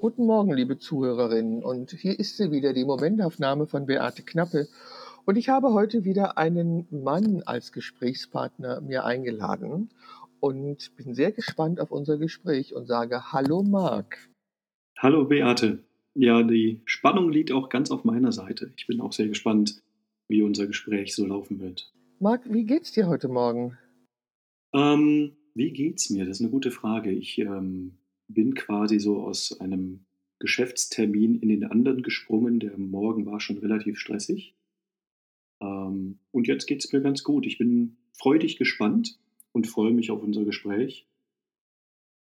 Guten Morgen, liebe Zuhörerinnen. Und hier ist sie wieder, die Momentaufnahme von Beate Knappe. Und ich habe heute wieder einen Mann als Gesprächspartner mir eingeladen und bin sehr gespannt auf unser Gespräch und sage Hallo Marc. Hallo Beate. Ja, die Spannung liegt auch ganz auf meiner Seite. Ich bin auch sehr gespannt, wie unser Gespräch so laufen wird. Marc, wie geht's dir heute Morgen? Ähm, wie geht's mir? Das ist eine gute Frage. Ich ähm, bin quasi so aus einem Geschäftstermin in den anderen gesprungen. Der Morgen war schon relativ stressig. Ähm, und jetzt geht es mir ganz gut. Ich bin freudig gespannt und freue mich auf unser Gespräch.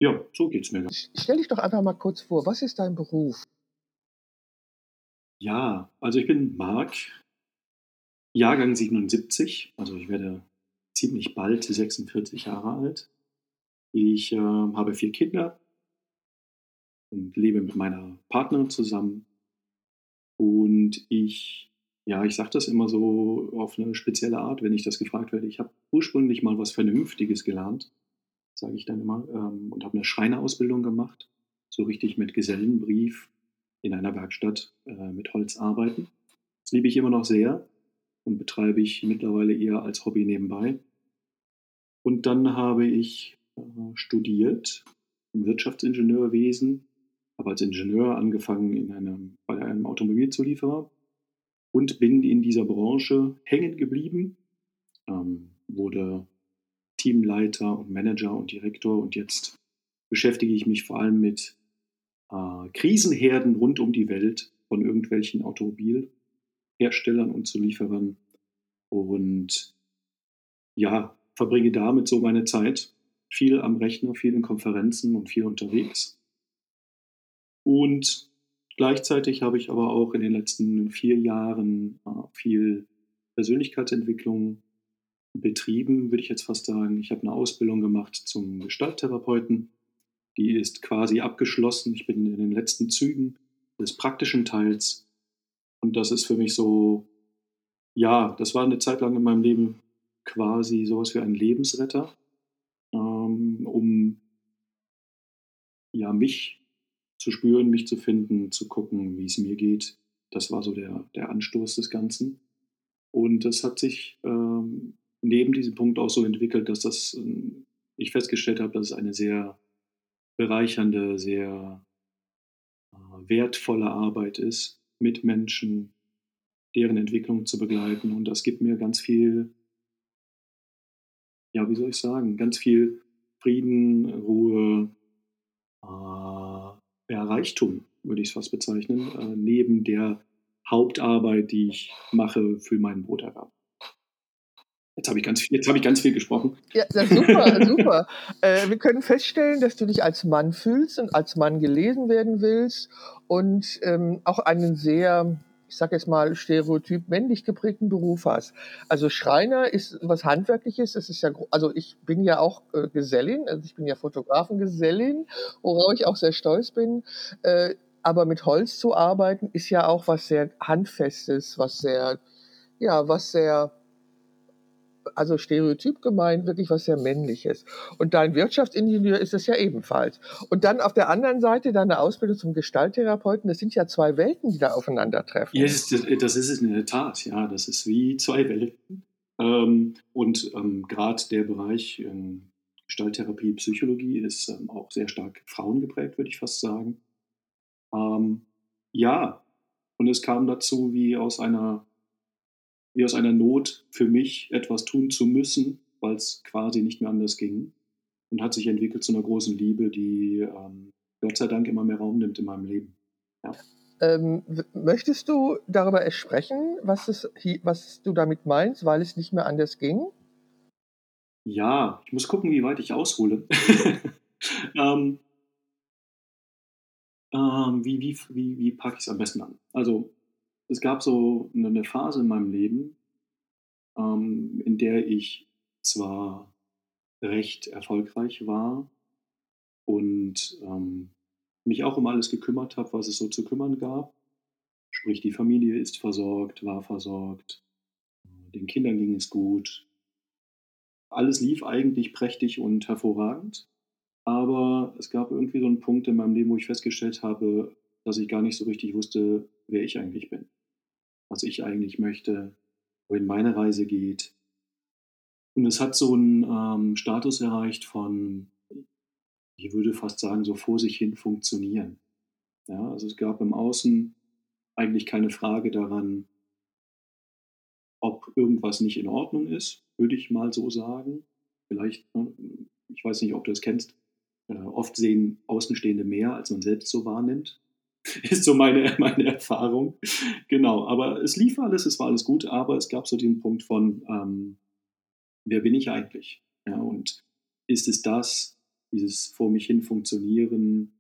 Ja, so geht es mir. Stell dich doch einfach mal kurz vor, was ist dein Beruf? Ja, also ich bin Marc, Jahrgang 77, also ich werde ziemlich bald 46 Jahre alt. Ich äh, habe vier Kinder und lebe mit meiner Partnerin zusammen. Und ich, ja, ich sage das immer so auf eine spezielle Art, wenn ich das gefragt werde. Ich habe ursprünglich mal was Vernünftiges gelernt, sage ich dann immer, ähm, und habe eine Schreinerausbildung gemacht, so richtig mit Gesellenbrief in einer Werkstatt äh, mit Holz arbeiten. Das liebe ich immer noch sehr und betreibe ich mittlerweile eher als Hobby nebenbei. Und dann habe ich äh, studiert im Wirtschaftsingenieurwesen habe als Ingenieur angefangen in einem, bei einem Automobilzulieferer und bin in dieser Branche hängen geblieben, ähm, wurde Teamleiter und Manager und Direktor und jetzt beschäftige ich mich vor allem mit äh, Krisenherden rund um die Welt von irgendwelchen Automobilherstellern und Zulieferern und ja, verbringe damit so meine Zeit. Viel am Rechner, viel in Konferenzen und viel unterwegs. Und gleichzeitig habe ich aber auch in den letzten vier Jahren äh, viel Persönlichkeitsentwicklung betrieben, würde ich jetzt fast sagen. Ich habe eine Ausbildung gemacht zum Gestalttherapeuten. Die ist quasi abgeschlossen. Ich bin in den letzten Zügen des praktischen Teils. Und das ist für mich so, ja, das war eine Zeit lang in meinem Leben quasi sowas wie ein Lebensretter, ähm, um ja, mich zu spüren, mich zu finden, zu gucken, wie es mir geht. Das war so der, der Anstoß des Ganzen. Und das hat sich ähm, neben diesem Punkt auch so entwickelt, dass das, ähm, ich festgestellt habe, dass es eine sehr bereichernde, sehr äh, wertvolle Arbeit ist, mit Menschen deren Entwicklung zu begleiten. Und das gibt mir ganz viel, ja, wie soll ich sagen, ganz viel Frieden, Ruhe, äh, ja, Reichtum, würde ich es fast bezeichnen, äh, neben der Hauptarbeit, die ich mache für meinen Broterwerb. Jetzt habe ich, ganz viel, hab ich ganz viel gesprochen. Ja, super, super. Äh, wir können feststellen, dass du dich als Mann fühlst und als Mann gelesen werden willst und ähm, auch einen sehr ich sage jetzt mal, stereotyp männlich geprägten Beruf hast. Also Schreiner ist was Handwerkliches, das ist ja, also ich bin ja auch äh, Gesellin, also ich bin ja Fotografengesellin, worauf ich auch sehr stolz bin. Äh, aber mit Holz zu arbeiten ist ja auch was sehr Handfestes, was sehr, ja, was sehr also Stereotyp gemeint, wirklich was sehr Männliches. Und dein Wirtschaftsingenieur ist es ja ebenfalls. Und dann auf der anderen Seite deine Ausbildung zum Gestalttherapeuten, das sind ja zwei Welten, die da aufeinandertreffen. Ja, das, ist es in der Tat, ja, das ist wie zwei Welten. Ähm, und ähm, gerade der Bereich ähm, Gestalttherapie, Psychologie ist auch sehr stark frauengeprägt, würde ich fast sagen. Ja, und es kam dazu wie aus einer wie aus einer Not für mich etwas tun zu müssen, weil es quasi nicht mehr anders ging. Und hat sich entwickelt zu einer großen Liebe, die ähm, Gott sei Dank immer mehr Raum nimmt in meinem Leben. Ja. Ähm, möchtest du darüber sprechen, was, es, was du damit meinst, weil es nicht mehr anders ging? Ja, ich muss gucken, wie weit ich aushole. ähm, ähm, wie wie, wie, wie packe ich es am besten an? Also es gab so eine Phase in meinem Leben, ähm, in der ich zwar recht erfolgreich war und ähm, mich auch um alles gekümmert habe, was es so zu kümmern gab. Sprich, die Familie ist versorgt, war versorgt, den Kindern ging es gut. Alles lief eigentlich prächtig und hervorragend. aber es gab irgendwie so einen Punkt in meinem Leben, wo ich festgestellt habe, dass ich gar nicht so richtig wusste, wer ich eigentlich bin, was ich eigentlich möchte, wohin meine Reise geht. Und es hat so einen ähm, Status erreicht von, ich würde fast sagen, so vor sich hin funktionieren. Ja, also es gab im Außen eigentlich keine Frage daran, ob irgendwas nicht in Ordnung ist, würde ich mal so sagen. Vielleicht, ne, ich weiß nicht, ob du es kennst, äh, oft sehen Außenstehende mehr, als man selbst so wahrnimmt. Ist so meine, meine Erfahrung. Genau, aber es lief alles, es war alles gut, aber es gab so den Punkt von, ähm, wer bin ich eigentlich? Ja, und ist es das, dieses vor mich hin funktionieren,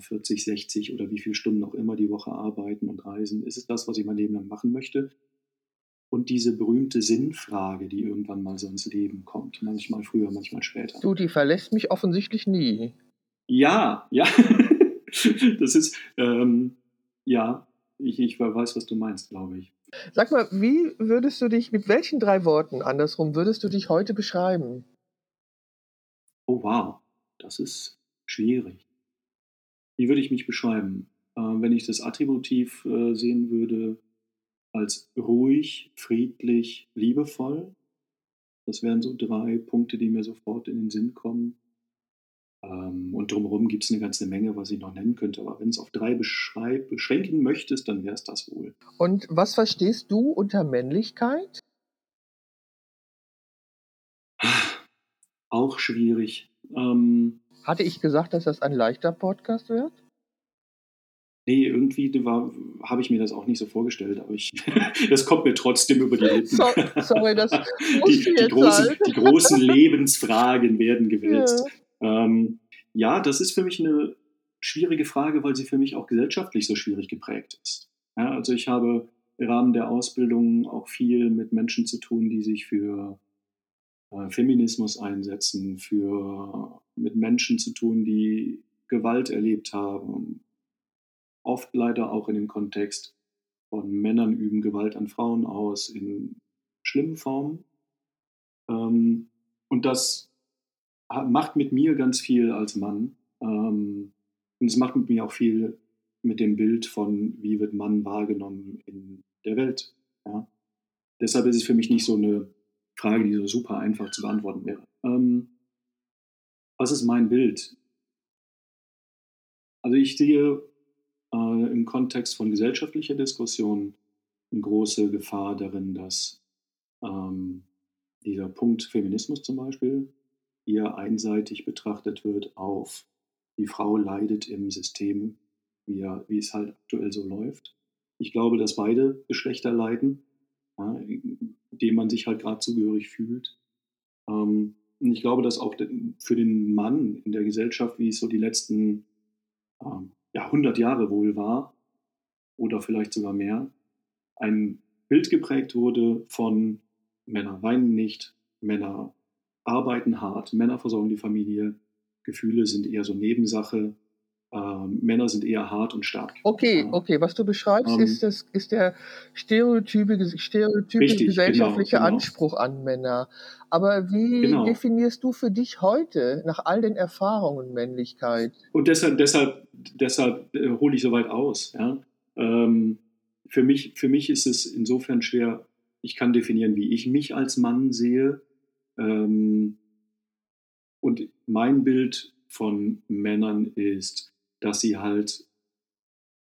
40, 60 oder wie viele Stunden auch immer die Woche arbeiten und reisen, ist es das, was ich mein Leben lang machen möchte? Und diese berühmte Sinnfrage, die irgendwann mal so ins Leben kommt, manchmal früher, manchmal später. Du, die verlässt mich offensichtlich nie. Ja, ja. das ist, ähm, ja, ich, ich weiß, was du meinst, glaube ich. Sag mal, wie würdest du dich, mit welchen drei Worten andersrum würdest du dich heute beschreiben? Oh, wow, das ist schwierig. Wie würde ich mich beschreiben? Äh, wenn ich das Attributiv äh, sehen würde, als ruhig, friedlich, liebevoll. Das wären so drei Punkte, die mir sofort in den Sinn kommen. Ähm, und drumherum gibt es eine ganze Menge, was ich noch nennen könnte. Aber wenn es auf drei beschränken möchtest, dann wäre es das wohl. Und was verstehst du unter Männlichkeit? Auch schwierig. Ähm, Hatte ich gesagt, dass das ein leichter Podcast wird? Nee, irgendwie habe ich mir das auch nicht so vorgestellt, aber ich, das kommt mir trotzdem über die Lippen. So, sorry, das die, die, großen, halt. die großen Lebensfragen werden gewälzt. Ja. Ähm, ja, das ist für mich eine schwierige Frage, weil sie für mich auch gesellschaftlich so schwierig geprägt ist. Ja, also ich habe im Rahmen der Ausbildung auch viel mit Menschen zu tun, die sich für äh, Feminismus einsetzen, für mit Menschen zu tun, die Gewalt erlebt haben, oft leider auch in dem Kontext von Männern üben Gewalt an Frauen aus in schlimmen Formen. Ähm, und das macht mit mir ganz viel als Mann. Ähm, und es macht mit mir auch viel mit dem Bild von, wie wird Mann wahrgenommen in der Welt. Ja? Deshalb ist es für mich nicht so eine Frage, die so super einfach zu beantworten wäre. Ähm, was ist mein Bild? Also ich sehe äh, im Kontext von gesellschaftlicher Diskussion eine große Gefahr darin, dass ähm, dieser Punkt Feminismus zum Beispiel eher einseitig betrachtet wird auf die Frau leidet im System, wie, er, wie es halt aktuell so läuft. Ich glaube, dass beide Geschlechter leiden, ja, dem man sich halt gerade zugehörig fühlt. Ähm, und ich glaube, dass auch für den Mann in der Gesellschaft, wie es so die letzten ähm, ja, 100 Jahre wohl war oder vielleicht sogar mehr, ein Bild geprägt wurde von Männer weinen nicht, Männer arbeiten hart, Männer versorgen die Familie, Gefühle sind eher so Nebensache, ähm, Männer sind eher hart und stark. Okay, okay, was du beschreibst, ähm, ist, das, ist der stereotype, stereotype richtig, gesellschaftliche genau, genau. Anspruch an Männer. Aber wie genau. definierst du für dich heute, nach all den Erfahrungen, Männlichkeit? Und deshalb, deshalb, deshalb äh, hole ich so weit aus. Ja? Ähm, für, mich, für mich ist es insofern schwer, ich kann definieren, wie ich mich als Mann sehe. Ähm, und mein Bild von Männern ist, dass sie halt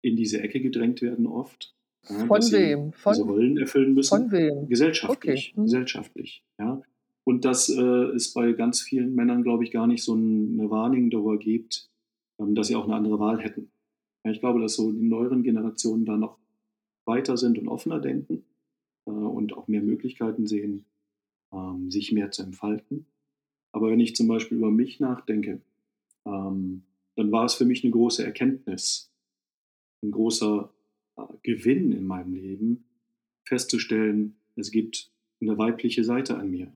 in diese Ecke gedrängt werden oft. Ja, von wem? Von, diese Rollen erfüllen müssen. Von wem? Gesellschaftlich. Okay. Hm. Gesellschaftlich. Ja. Und dass äh, es bei ganz vielen Männern, glaube ich, gar nicht so eine Wahrnehmung darüber gibt, ähm, dass sie auch eine andere Wahl hätten. Ja, ich glaube, dass so die neueren Generationen da noch weiter sind und offener denken äh, und auch mehr Möglichkeiten sehen, ähm, sich mehr zu entfalten. Aber wenn ich zum Beispiel über mich nachdenke, ähm, dann war es für mich eine große Erkenntnis, ein großer äh, Gewinn in meinem Leben, festzustellen, es gibt eine weibliche Seite an mir.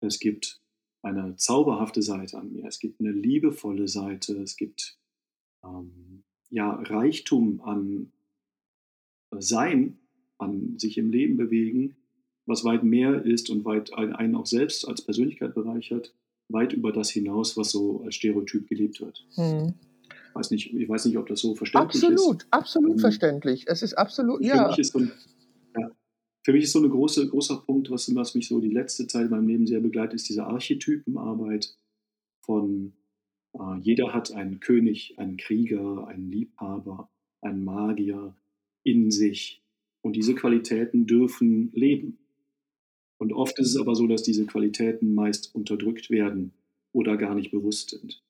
Es gibt eine zauberhafte Seite an mir. Es gibt eine liebevolle Seite. Es gibt ähm, ja, Reichtum an Sein, an sich im Leben bewegen, was weit mehr ist und weit einen auch selbst als Persönlichkeit bereichert, weit über das hinaus, was so als Stereotyp gelebt wird. Mhm. Ich weiß nicht, ich weiß nicht, ob das so verständlich Absolut, ist. absolut Ähm, verständlich. Es ist absolut, für ja. mich ist so ein, ja, für mich ist so ein große, großer Punkt, was, was mich so die letzte Zeit in meinem Leben sehr begleitet, ist diese Archetypenarbeit von äh, jeder hat einen König, einen Krieger, einen Liebhaber, einen Magier in sich. Und diese Qualitäten dürfen leben. Und oft ist es aber so, dass diese Qualitäten meist unterdrückt werden oder gar nicht bewusst sind.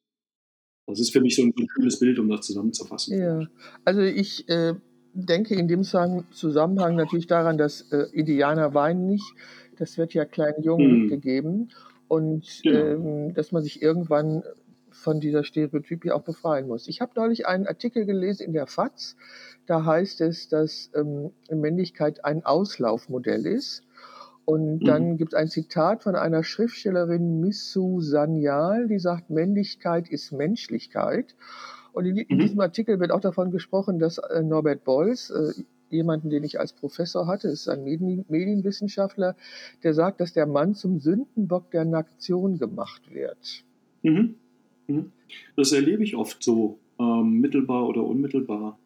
Das ist für mich so ein, schönes Bild, um das zusammenzufassen. Ja, also ich äh, denke in dem Zusammen- Zusammenhang natürlich daran, dass äh, Indianer weinen nicht. Das wird ja kleinen Jungen Hm, mitgegeben. Und genau. ähm, dass man sich irgendwann von dieser Stereotypie auch befreien muss. Ich habe neulich einen Artikel gelesen in der FAZ. Da heißt es, dass ähm, Männlichkeit ein Auslaufmodell ist. Und Mhm. dann gibt es ein Zitat von einer Schriftstellerin Missou Sanyal, die sagt, Männlichkeit ist Menschlichkeit. Und in, in Mhm. diesem Artikel wird auch davon gesprochen, dass äh, Norbert Beuys, äh, jemanden, den ich als Professor hatte, ist ein Medien, Medienwissenschaftler, der sagt, dass der Mann zum Sündenbock der Nation gemacht wird. Mhm. Mhm. Das erlebe ich oft so, ähm, mittelbar oder unmittelbar,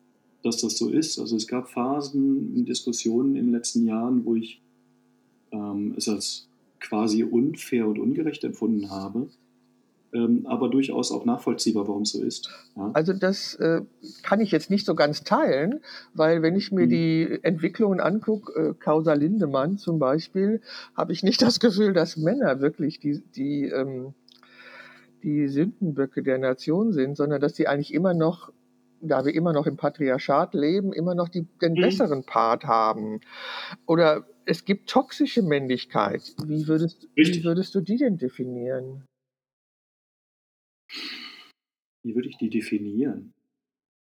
dass das so ist. Also es gab Phasen in Diskussionen in den letzten Jahren, wo ich ähm, es als quasi unfair und ungerecht empfunden habe, ähm, aber durchaus auch nachvollziehbar, warum es so ist. Ja? Also das äh, kann ich jetzt nicht so ganz teilen, weil wenn ich mir Mhm. die Entwicklungen angucke, äh, Causa Lindemann zum Beispiel, habe ich nicht das Gefühl, dass Männer wirklich die, die, ähm, die Sündenböcke der Nation sind, sondern dass die eigentlich immer noch, da wir immer noch im Patriarchat leben, immer noch die, den Mhm. besseren Part haben. Oder es gibt toxische Männlichkeit. Wie würdest, wie würdest du die denn definieren? Wie würde ich die definieren?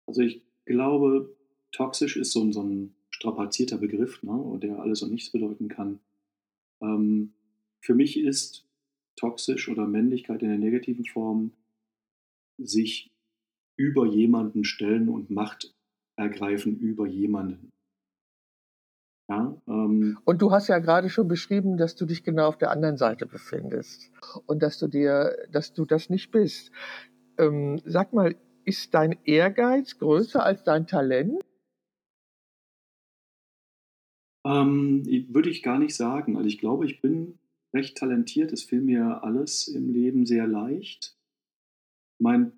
Also ich glaube, toxisch ist so ein, so ein strapazierter Begriff, ne, der alles und nichts bedeuten kann. Ähm, für mich ist toxisch oder Männlichkeit in der negativen Form sich über jemanden stellen und Macht ergreifen über jemanden. Ja, ähm, Und du hast ja gerade schon beschrieben, dass du dich genau auf der anderen Seite befindest und dass du dir, dass du das nicht bist. Ähm, sag mal, ist dein Ehrgeiz größer als dein Talent? ähm, würde ich gar nicht sagen. Also ich glaube, ich bin recht talentiert. Es fiel mir alles im Leben sehr leicht. Mein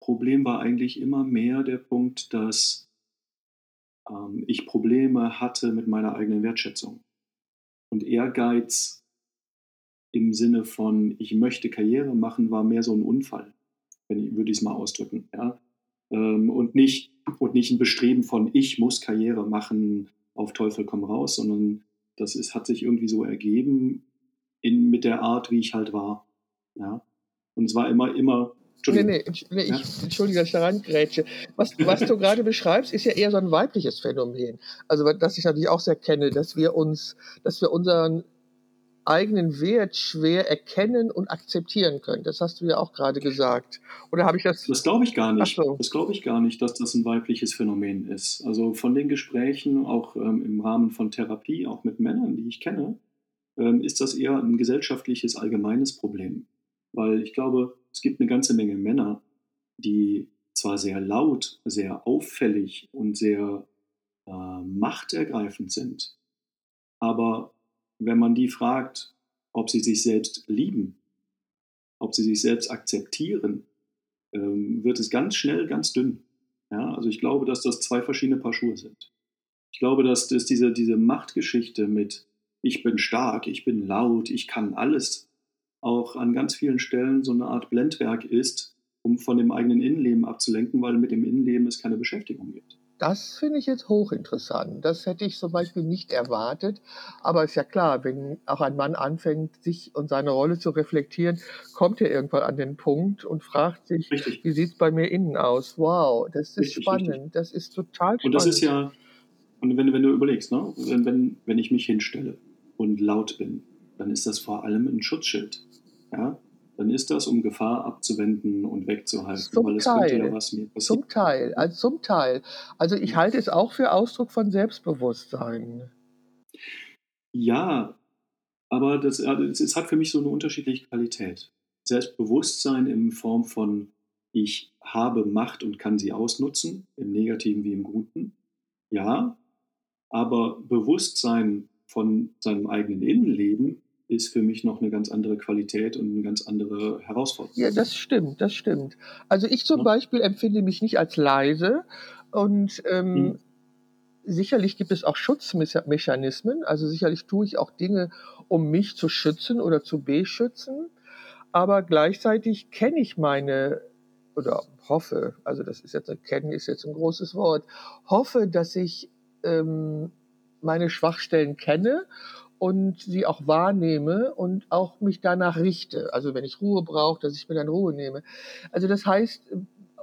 Problem war eigentlich immer mehr der Punkt, dass ähm, ich Probleme hatte mit meiner eigenen Wertschätzung. Und Ehrgeiz im Sinne von, ich möchte Karriere machen, war mehr so ein Unfall, wenn ich, würde ich es mal ausdrücken. Ja? Ähm, und, nicht, und nicht ein Bestreben von, ich muss Karriere machen, auf Teufel komm raus, sondern das ist, hat sich irgendwie so ergeben in, mit der Art, wie ich halt war. Ja? Und es war immer, immer, Nee, nee, nee ja? ich, entschuldige, dass ich da reingrätsche. Was, was du gerade beschreibst, ist ja eher so ein weibliches Phänomen. Also, das ich natürlich auch sehr kenne, dass wir uns, dass wir unseren eigenen Wert schwer erkennen und akzeptieren können. Das hast du ja auch gerade gesagt. Oder habe ich das? Das glaube ich gar nicht. so. Das glaube ich gar nicht, dass das ein weibliches Phänomen ist. Also von den Gesprächen, auch ähm, im Rahmen von Therapie, auch mit Männern, die ich kenne, ähm, ist das eher ein gesellschaftliches, allgemeines Problem. Weil ich glaube, es gibt eine ganze Menge Männer, die zwar sehr laut, sehr auffällig und sehr äh, machtergreifend sind, aber wenn man die fragt, ob sie sich selbst lieben, ob sie sich selbst akzeptieren, ähm, wird es ganz schnell ganz dünn. Ja, also ich glaube, dass das zwei verschiedene Paar Schuhe sind. Ich glaube, dass das diese, diese Machtgeschichte mit ich bin stark, ich bin laut, ich kann alles, auch an ganz vielen Stellen so eine Art Blendwerk ist, um von dem eigenen Innenleben abzulenken, weil mit dem Innenleben es keine Beschäftigung gibt. Das finde ich jetzt hochinteressant. Das hätte ich zum Beispiel nicht erwartet. Aber ist ja klar, wenn auch ein Mann anfängt, sich und seine Rolle zu reflektieren, kommt er irgendwann an den Punkt und fragt sich, Richtig, wie sieht es bei mir innen aus? Wow, das ist richtig, richtig. spannend. Das ist total Und das ist spannend. ja, und wenn, wenn du überlegst, ne, wenn, wenn, wenn ich mich hinstelle und laut bin, dann ist das vor allem ein Schutzschild. Ja? Dann ist das, um Gefahr abzuwenden und wegzuhalten, Zum weil es könnte ja Teil. was mir passieren. Zum Teil. Also zum Teil. Also ich halte es auch für Ausdruck von Selbstbewusstsein. Ja, Aber das, es hat für mich so eine unterschiedliche Qualität. Selbstbewusstsein in Form von, ich habe Macht und kann sie ausnutzen, im Negativen wie im Guten. Ja, aber Bewusstsein von seinem eigenen Innenleben ist für mich noch eine ganz andere Qualität und eine ganz andere Herausforderung. Ja, das stimmt, das stimmt. Also ich zum ja. Beispiel empfinde mich nicht als leise und ähm, hm. sicherlich gibt es auch Schutzmechanismen. Also sicherlich tue ich auch Dinge, um mich zu schützen oder zu beschützen. Aber gleichzeitig kenne ich meine oder hoffe, also das ist jetzt kennen ist jetzt ein großes Wort, hoffe, dass ich ähm, meine Schwachstellen kenne und sie auch wahrnehme und auch mich danach richte. Also wenn ich Ruhe brauche, dass ich mir dann Ruhe nehme. Also das heißt,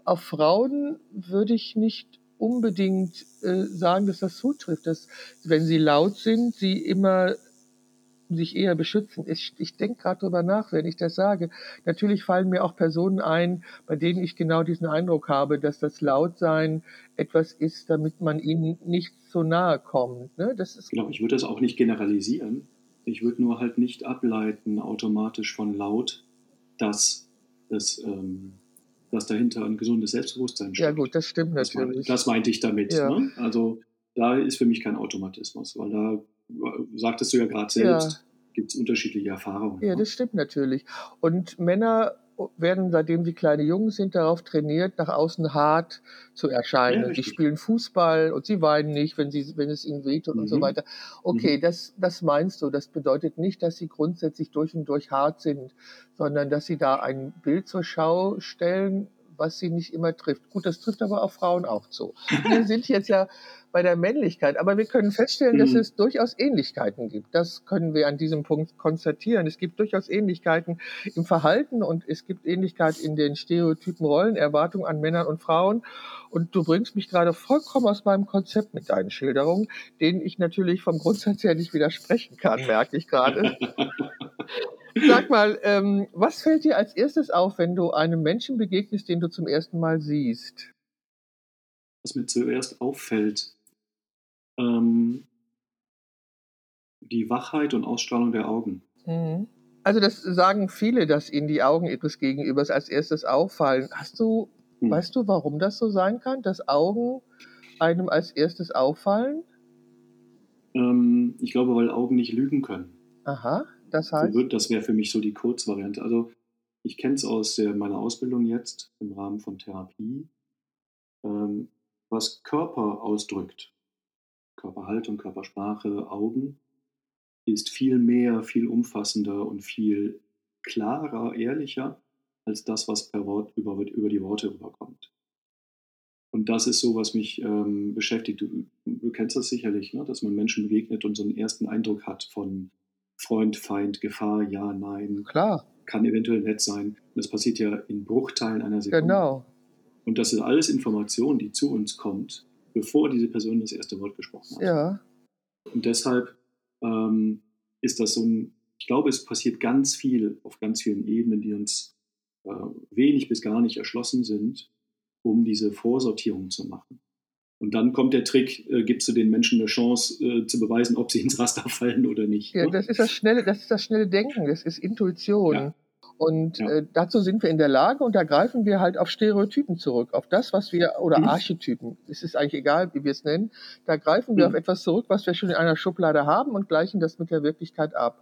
auf Frauen würde ich nicht unbedingt äh, sagen, dass das zutrifft, dass wenn sie laut sind, sie immer sich eher beschützen. Ich, ich denke gerade drüber nach, wenn ich das sage. Natürlich fallen mir auch Personen ein, bei denen ich genau diesen Eindruck habe, dass das Lautsein etwas ist, damit man ihnen nicht so nahe kommt. Ne? Das ist genau, ich würde das auch nicht generalisieren. Ich würde nur halt nicht ableiten automatisch von laut, dass es ähm, dass dahinter ein gesundes Selbstbewusstsein steht. Ja gut, das stimmt natürlich. Das, meinte ich damit. Ja. Ne? Also da ist für mich kein Automatismus, weil da sagtest du ja gerade selbst, ja. gibt es unterschiedliche Erfahrungen. Ja, ne? das stimmt natürlich. Und Männer werden, seitdem sie kleine Jungs sind, darauf trainiert, nach außen hart zu erscheinen. Ja, die spielen Fußball und sie weinen nicht, wenn, sie, wenn es ihnen wehtut mhm. und so mhm. weiter. Okay, mhm. das, das meinst du. Das bedeutet nicht, dass sie grundsätzlich durch und durch hart sind, sondern dass sie da ein Bild zur Schau stellen, was sie nicht immer trifft. Gut, das trifft aber auf Frauen auch zu. Wir sind jetzt ja bei der Männlichkeit. Aber wir können feststellen, mhm. dass es durchaus Ähnlichkeiten gibt. Das können wir an diesem Punkt konstatieren. Es gibt durchaus Ähnlichkeiten im Verhalten und es gibt Ähnlichkeit in den Stereotypen Rollenerwartungen an Männern und Frauen. Und du bringst mich gerade vollkommen aus meinem Konzept mit deinen Schilderungen, denen ich natürlich vom Grundsatz her nicht widersprechen kann, merke ich gerade. Sag mal, ähm, was fällt dir als erstes auf, wenn du einem Menschen begegnest, den du zum ersten Mal siehst? Was mir zuerst auffällt, ähm, die Wachheit und Ausstrahlung der Augen. Mhm. Also das sagen viele, dass ihnen die Augen ihres Gegenübers als erstes auffallen. Hast du, hm. weißt du, warum das so sein kann, dass Augen einem als erstes auffallen? Ähm, ich glaube, weil Augen nicht lügen können. Aha, das heißt? Das wäre für mich so die Kurzvariante. Also ich kenne es aus der, meiner Ausbildung jetzt im Rahmen von Therapie, ähm, was Körper ausdrückt Körperhaltung, Körpersprache, Augen ist viel mehr, viel umfassender und viel klarer, ehrlicher als das, was per Wort über, über die Worte rüberkommt. Und das ist so, was mich ähm, beschäftigt. Du, du, kennst das sicherlich, ne? dass man Menschen begegnet und so einen ersten Eindruck hat von Freund, Feind, Gefahr, ja, nein. Klar. Kann eventuell nett sein. Und das passiert ja in Bruchteilen einer Sekunde. Genau. Und das sind alles Informationen, die zu uns kommt, bevor diese Person das erste Wort gesprochen hat. Ja. Und deshalb ähm, ist das so ein, ich glaube, es passiert ganz viel auf ganz vielen Ebenen, die uns äh, wenig bis gar nicht erschlossen sind, um diese Vorsortierung zu machen. Und dann kommt der Trick, äh, gibst du den Menschen eine Chance äh, zu beweisen, ob sie ins Raster fallen oder nicht. Ja, ne? das ist das schnelle, das ist das schnelle Denken, das ist Intuition. Ja. Und ja. äh, dazu sind wir in der Lage und da greifen wir halt auf Stereotypen zurück, auf das, was wir, oder mhm. Archetypen, es ist eigentlich egal, wie wir es nennen, da greifen wir mhm. auf etwas zurück, was wir schon in einer Schublade haben und gleichen das mit der Wirklichkeit ab.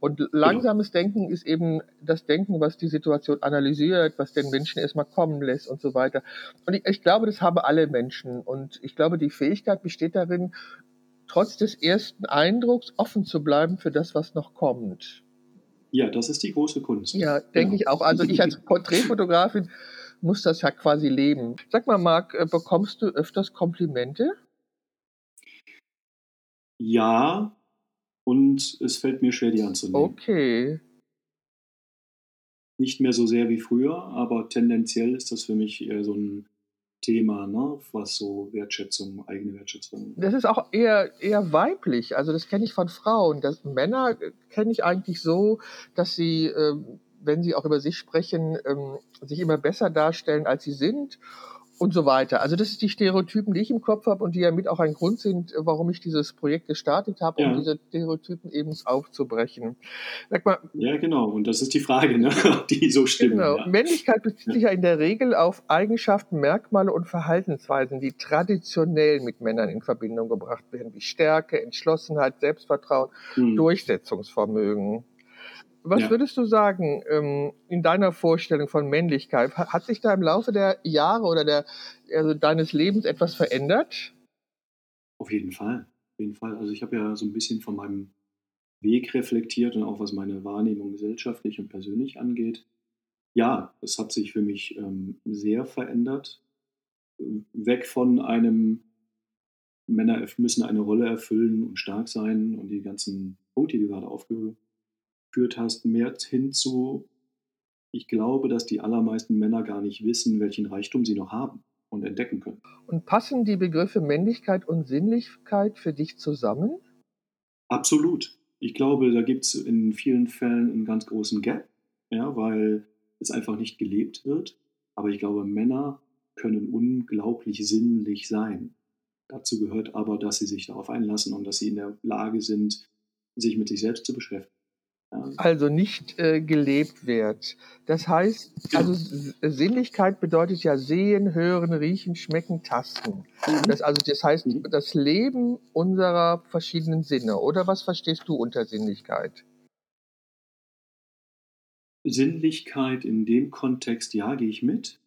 Und langsames genau. Denken ist eben das Denken, was die Situation analysiert, was den Menschen erstmal kommen lässt und so weiter. Und ich, ich glaube, das haben alle Menschen. Und ich glaube, die Fähigkeit besteht darin, trotz des ersten Eindrucks offen zu bleiben für das, was noch kommt. Ja, das ist die große Kunst. Ja, denke genau. ich auch. Also ich als Porträtfotografin muss das ja quasi leben. Sag mal, Marc, äh, bekommst du öfters Komplimente? Ja, und es fällt mir schwer, die anzunehmen. Okay. Nicht mehr so sehr wie früher, aber tendenziell ist das für mich eher so ein Thema, ne, was so Wertschätzung, eigene Wertschätzung. Das ist auch eher, eher weiblich. Also das kenne ich von Frauen. Das, Männer kenne ich eigentlich so, dass sie, ähm, wenn sie auch über sich sprechen, ähm, sich immer besser darstellen, als sie sind und so weiter. Also das sind die Stereotypen, die ich im Kopf habe und die ja mit auch ein Grund sind, warum ich dieses Projekt gestartet habe, um Ja. diese Stereotypen eben aufzubrechen. Sag mal, Ja, genau. Und das ist die Frage, ne? die so stimmen. genau, Ja. Männlichkeit bezieht sich ja in der Regel auf Eigenschaften, Merkmale und Verhaltensweisen, die traditionell mit Männern in Verbindung gebracht werden, wie Stärke, Entschlossenheit, Selbstvertrauen, Hm. Durchsetzungsvermögen. Was Ja. würdest du sagen ähm, in deiner Vorstellung von Männlichkeit? Ha- Hat sich da im Laufe der Jahre oder der, also deines Lebens etwas verändert? Auf jeden Fall. Auf jeden Fall. Also ich habe ja so ein bisschen von meinem Weg reflektiert und auch was meine Wahrnehmung gesellschaftlich und persönlich angeht. Ja, es hat sich für mich ähm, sehr verändert. Weg von einem Männer müssen eine Rolle erfüllen und stark sein und die ganzen Punkte, die du gerade aufgeführt hast, mehr hin zu, ich glaube, dass die allermeisten Männer gar nicht wissen, welchen Reichtum sie noch haben und entdecken können. Und passen die Begriffe Männlichkeit und Sinnlichkeit für dich zusammen? Absolut. Ich glaube, da gibt es in vielen Fällen einen ganz großen Gap, ja, weil es einfach nicht gelebt wird. Aber ich glaube, Männer können unglaublich sinnlich sein. Dazu gehört aber, dass sie sich darauf einlassen und dass sie in der Lage sind, sich mit sich selbst zu beschäftigen. Also nicht äh, gelebt wird. Das heißt, also Sinnlichkeit bedeutet ja sehen, hören, riechen, schmecken, tasten. Das, also das heißt, Mhm. das Leben unserer verschiedenen Sinne. Oder was verstehst du unter Sinnlichkeit? Sinnlichkeit in dem Kontext, ja, gehe ich mit.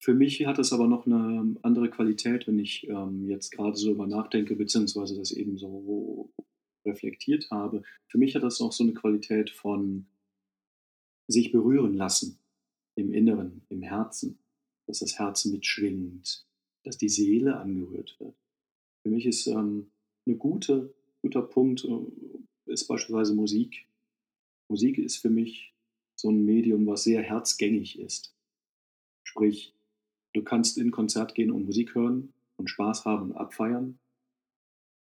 Für mich hat es aber noch eine andere Qualität, wenn ich ähm, jetzt gerade so über nachdenke, beziehungsweise das eben so reflektiert habe. Für mich hat das noch so eine Qualität von sich berühren lassen im Inneren, im Herzen, dass das Herz mitschwingt, dass die Seele angerührt wird. Für mich ist ähm, ein gute, guter Punkt äh, ist beispielsweise Musik. Musik ist für mich so ein Medium, was sehr herzgängig ist. Sprich, du kannst in Konzert gehen und Musik hören und Spaß haben und abfeiern.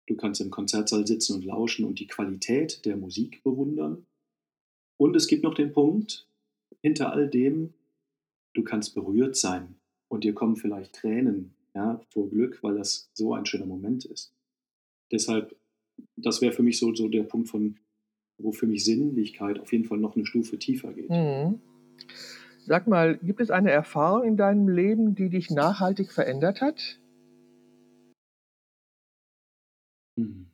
Du kannst im Konzertsaal sitzen und lauschen und die Qualität der Musik bewundern. Und es gibt noch den Punkt, hinter all dem, du kannst berührt sein und dir kommen vielleicht Tränen ja, vor Glück, weil das so ein schöner Moment ist. Deshalb, das wäre für mich so, so der Punkt von, wo für mich Sinnlichkeit auf jeden Fall noch eine Stufe tiefer geht. Mhm. Sag mal, gibt es eine Erfahrung in deinem Leben, die dich nachhaltig verändert hat? Mhm.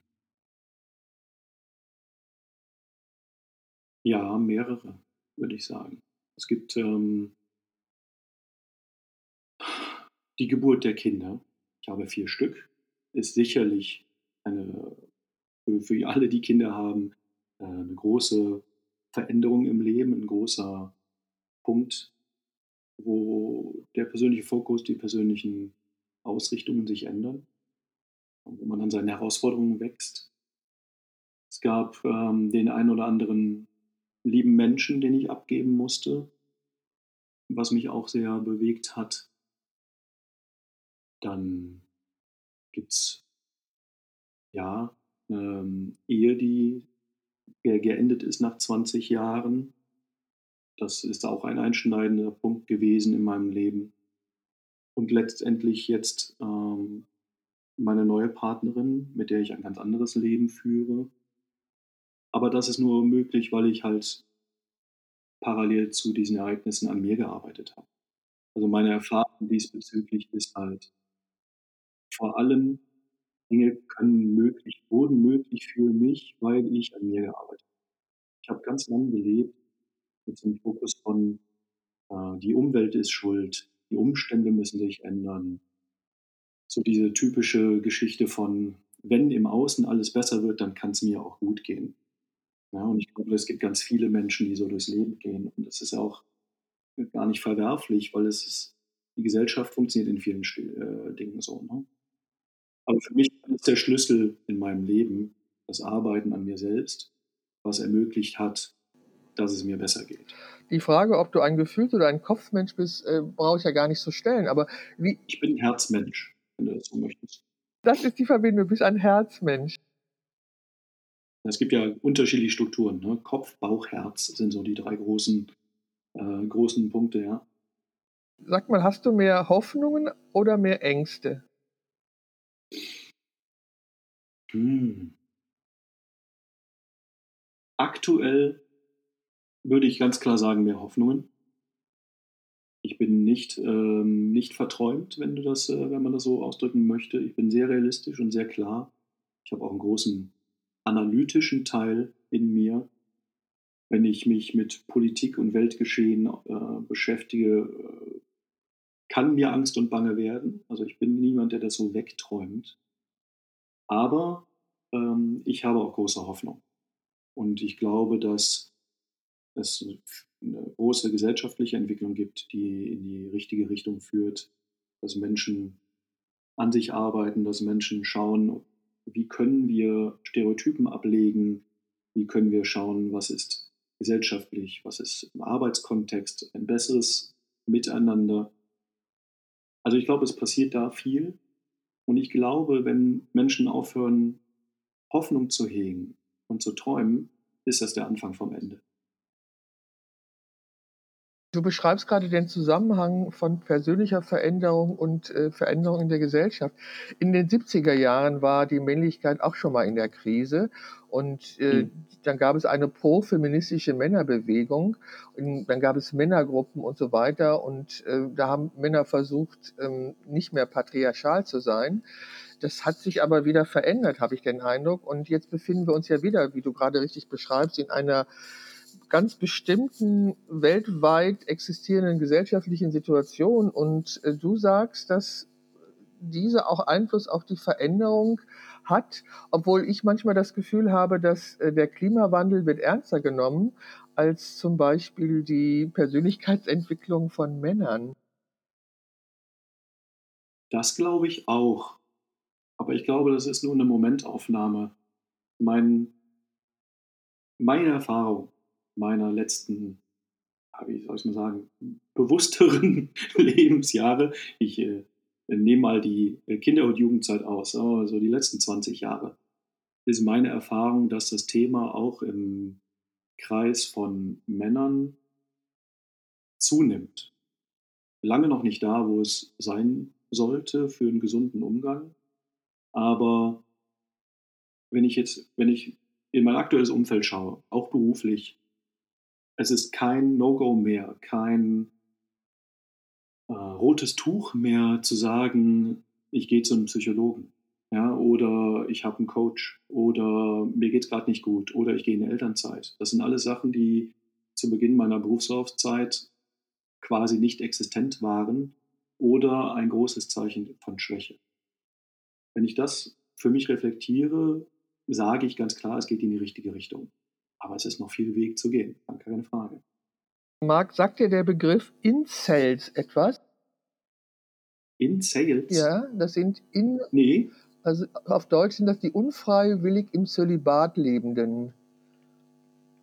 Ja, mehrere, würde ich sagen. Es gibt ähm, die Geburt der Kinder. Ich habe vier Stück. Ist sicherlich eine, für, für alle, die Kinder haben, äh, eine große Veränderung im Leben, ein großer Punkt, wo der persönliche Fokus, die persönlichen Ausrichtungen sich ändern wo man an seinen Herausforderungen wächst. Es gab ähm, den einen oder anderen lieben Menschen, den ich abgeben musste, was mich auch sehr bewegt hat. Dann gibt es ja ähm, Ehe, die ge- geendet ist nach 20 Jahren. Das ist auch ein einschneidender Punkt gewesen in meinem Leben. Und letztendlich jetzt ähm, meine neue Partnerin, mit der ich ein ganz anderes Leben führe. Aber das ist nur möglich, weil ich halt parallel zu diesen Ereignissen an mir gearbeitet habe. Also meine Erfahrung diesbezüglich ist halt vor allem, Dinge können möglich, wurden möglich für mich, weil ich an mir gearbeitet habe. Ich habe ganz lange gelebt mit dem Fokus von, äh, die Umwelt ist schuld, die Umstände müssen sich ändern. So diese typische Geschichte von, wenn im Außen alles besser wird, dann kann es mir auch gut gehen. Ja, und ich glaube, es gibt ganz viele Menschen, die so durchs Leben gehen. Und das ist auch gar nicht verwerflich, weil es ist, die Gesellschaft funktioniert in vielen Sti- äh, Dingen so. Ne? Aber für mich ist der Schlüssel in meinem Leben das Arbeiten an mir selbst, was ermöglicht hat, dass es mir besser geht. Die Frage, ob du ein Gefühls- oder ein Kopfmensch bist, äh, brauche ich ja gar nicht zu stellen. Aber wie, Ich bin ein Herzmensch, wenn du das so möchtest. das ist die Verbindung, du bist ein Herzmensch. Es gibt ja unterschiedliche Strukturen. Ne? Kopf, Bauch, Herz sind so die drei großen, äh, großen Punkte. Ja? Sag mal, hast du mehr Hoffnungen oder mehr Ängste? Hm. Aktuell würde ich ganz klar sagen, mehr Hoffnungen. Ich bin nicht, ähm, nicht verträumt, wenn, du das, äh, wenn man das so ausdrücken möchte. Ich bin sehr realistisch und sehr klar. Ich habe auch einen großen analytischen Teil in mir. Wenn ich mich mit Politik und Weltgeschehen äh, beschäftige, äh, kann mir Angst und Bange werden. Also ich bin niemand, der das so wegträumt. Aber ähm, ich habe auch große Hoffnung. Und ich glaube, dass es eine große gesellschaftliche Entwicklung gibt, die in die richtige Richtung führt, dass Menschen an sich arbeiten, dass Menschen schauen, wie können wir Stereotypen ablegen, wie können wir schauen, was ist gesellschaftlich, was ist im Arbeitskontext ein besseres Miteinander. Also ich glaube, es passiert da viel. Und ich glaube, wenn Menschen aufhören, Hoffnung zu hegen und zu träumen, ist das der Anfang vom Ende. Du beschreibst gerade den Zusammenhang von persönlicher Veränderung und äh, Veränderung in der Gesellschaft. In den 70er Jahren war die Männlichkeit auch schon mal in der Krise und äh, mhm. dann gab es eine pro-feministische Männerbewegung und dann gab es Männergruppen und so weiter und äh, da haben Männer versucht, ähm, nicht mehr patriarchal zu sein. Das hat sich aber wieder verändert, habe ich den Eindruck. Und jetzt befinden wir uns ja wieder, wie du gerade richtig beschreibst, in einer ganz bestimmten weltweit existierenden gesellschaftlichen Situation. Und äh, du sagst, dass diese auch Einfluss auf die Veränderung hat, obwohl ich manchmal das Gefühl habe, dass äh, der Klimawandel wird ernster genommen als zum Beispiel die Persönlichkeitsentwicklung von Männern. Das glaube ich auch. Aber ich glaube, das ist nur eine Momentaufnahme. Mein, meine Erfahrung meiner letzten, wie soll ich mal sagen, bewussteren Lebensjahre. Ich äh, nehme mal die Kinder- und Jugendzeit aus, also die letzten 20 Jahre, ist meine Erfahrung, dass das Thema auch im Kreis von Männern zunimmt. Lange noch nicht da, wo es sein sollte für einen gesunden Umgang. Aber wenn ich jetzt, wenn ich in mein aktuelles Umfeld schaue, auch beruflich, es ist kein No-Go mehr, kein äh, rotes Tuch mehr zu sagen, ich gehe zu einem Psychologen. Ja, oder ich habe einen Coach oder mir geht es gerade nicht gut oder ich gehe in die Elternzeit. Das sind alles Sachen, die zu Beginn meiner Berufslaufzeit quasi nicht existent waren oder ein großes Zeichen von Schwäche. Wenn ich das für mich reflektiere, sage ich ganz klar, es geht in die richtige Richtung. Aber es ist noch viel Weg zu gehen, keine Frage. Marc, sagt dir der Begriff Incels etwas? Incels? Ja, das sind in. Nee. Also auf Deutsch sind das die unfreiwillig im Zölibat lebenden.